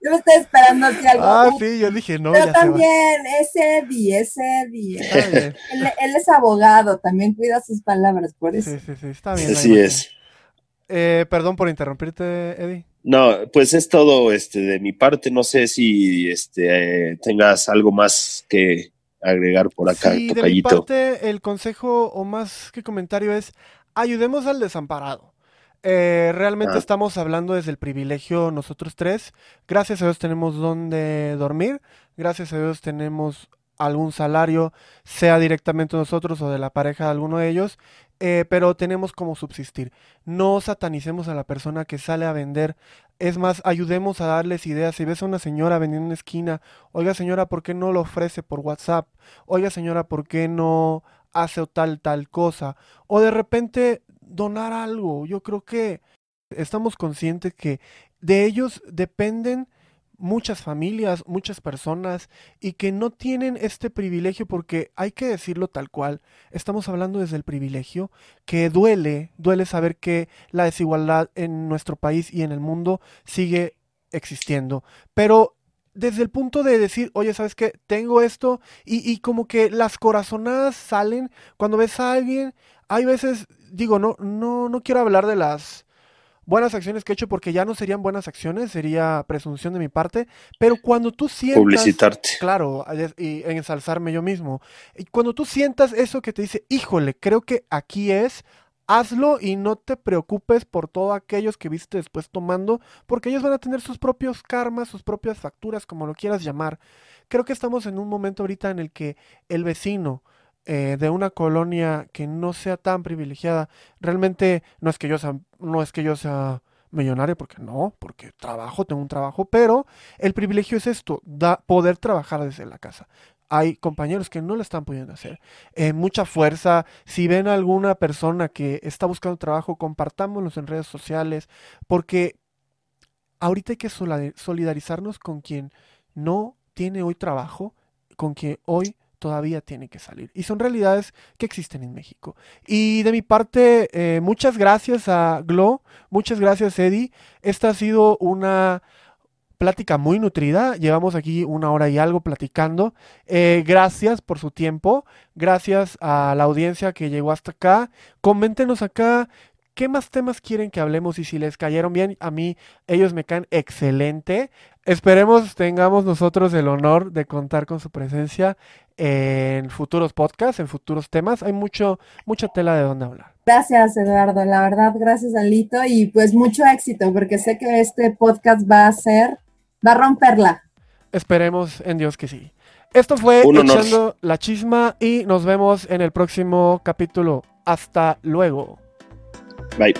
Yo me estaba esperando así algo.
Ah, sí, yo dije, no,
Pero también, es Eddie, es Eddie. Él, él, es abogado, también cuida sus palabras, por eso.
Sí, sí, sí, está bien.
Así es.
Eh, perdón por interrumpirte, Eddie.
No, pues es todo este de mi parte. No sé si este eh, tengas algo más que agregar por acá,
sí, De mi parte, el consejo o más que comentario es ayudemos al desamparado. Eh, realmente ah. estamos hablando desde el privilegio nosotros tres. Gracias a Dios tenemos donde dormir. Gracias a Dios tenemos algún salario, sea directamente nosotros o de la pareja de alguno de ellos. Eh, pero tenemos como subsistir. No satanicemos a la persona que sale a vender. Es más, ayudemos a darles ideas. Si ves a una señora vendiendo en una esquina, oiga señora, ¿por qué no lo ofrece por WhatsApp? Oiga señora, ¿por qué no hace tal, tal cosa? O de repente donar algo. Yo creo que estamos conscientes que de ellos dependen muchas familias, muchas personas y que no tienen este privilegio porque hay que decirlo tal cual, estamos hablando desde el privilegio, que duele, duele saber que la desigualdad en nuestro país y en el mundo sigue existiendo, pero desde el punto de decir, oye, ¿sabes qué? Tengo esto y, y como que las corazonadas salen cuando ves a alguien, hay veces, digo, no, no, no quiero hablar de las buenas acciones que he hecho porque ya no serían buenas acciones, sería presunción de mi parte, pero cuando tú sientas...
Publicitarte.
Claro, y ensalzarme yo mismo. Y cuando tú sientas eso que te dice, híjole, creo que aquí es, hazlo y no te preocupes por todos aquellos que viste después tomando, porque ellos van a tener sus propios karmas, sus propias facturas, como lo quieras llamar. Creo que estamos en un momento ahorita en el que el vecino, eh, de una colonia que no sea tan privilegiada, realmente no es que yo sea, no es que yo sea millonario, porque no, porque trabajo, tengo un trabajo, pero el privilegio es esto, da, poder trabajar desde la casa. Hay compañeros que no lo están pudiendo hacer. Eh, mucha fuerza. Si ven a alguna persona que está buscando trabajo, compartámoslos en redes sociales, porque ahorita hay que solidarizarnos con quien no tiene hoy trabajo, con quien hoy todavía tiene que salir. Y son realidades que existen en México. Y de mi parte, eh, muchas gracias a Glo, muchas gracias Eddie. Esta ha sido una plática muy nutrida. Llevamos aquí una hora y algo platicando. Eh, gracias por su tiempo. Gracias a la audiencia que llegó hasta acá. Coméntenos acá ¿Qué más temas quieren que hablemos? Y si les cayeron bien, a mí ellos me caen excelente. Esperemos tengamos nosotros el honor de contar con su presencia en futuros podcasts, en futuros temas. Hay mucho, mucha tela de dónde hablar.
Gracias, Eduardo. La verdad, gracias, Alito. Y pues mucho éxito, porque sé que este podcast va a ser, va a romperla.
Esperemos en Dios que sí. Esto fue Echando la Chisma y nos vemos en el próximo capítulo. Hasta luego.
Bye.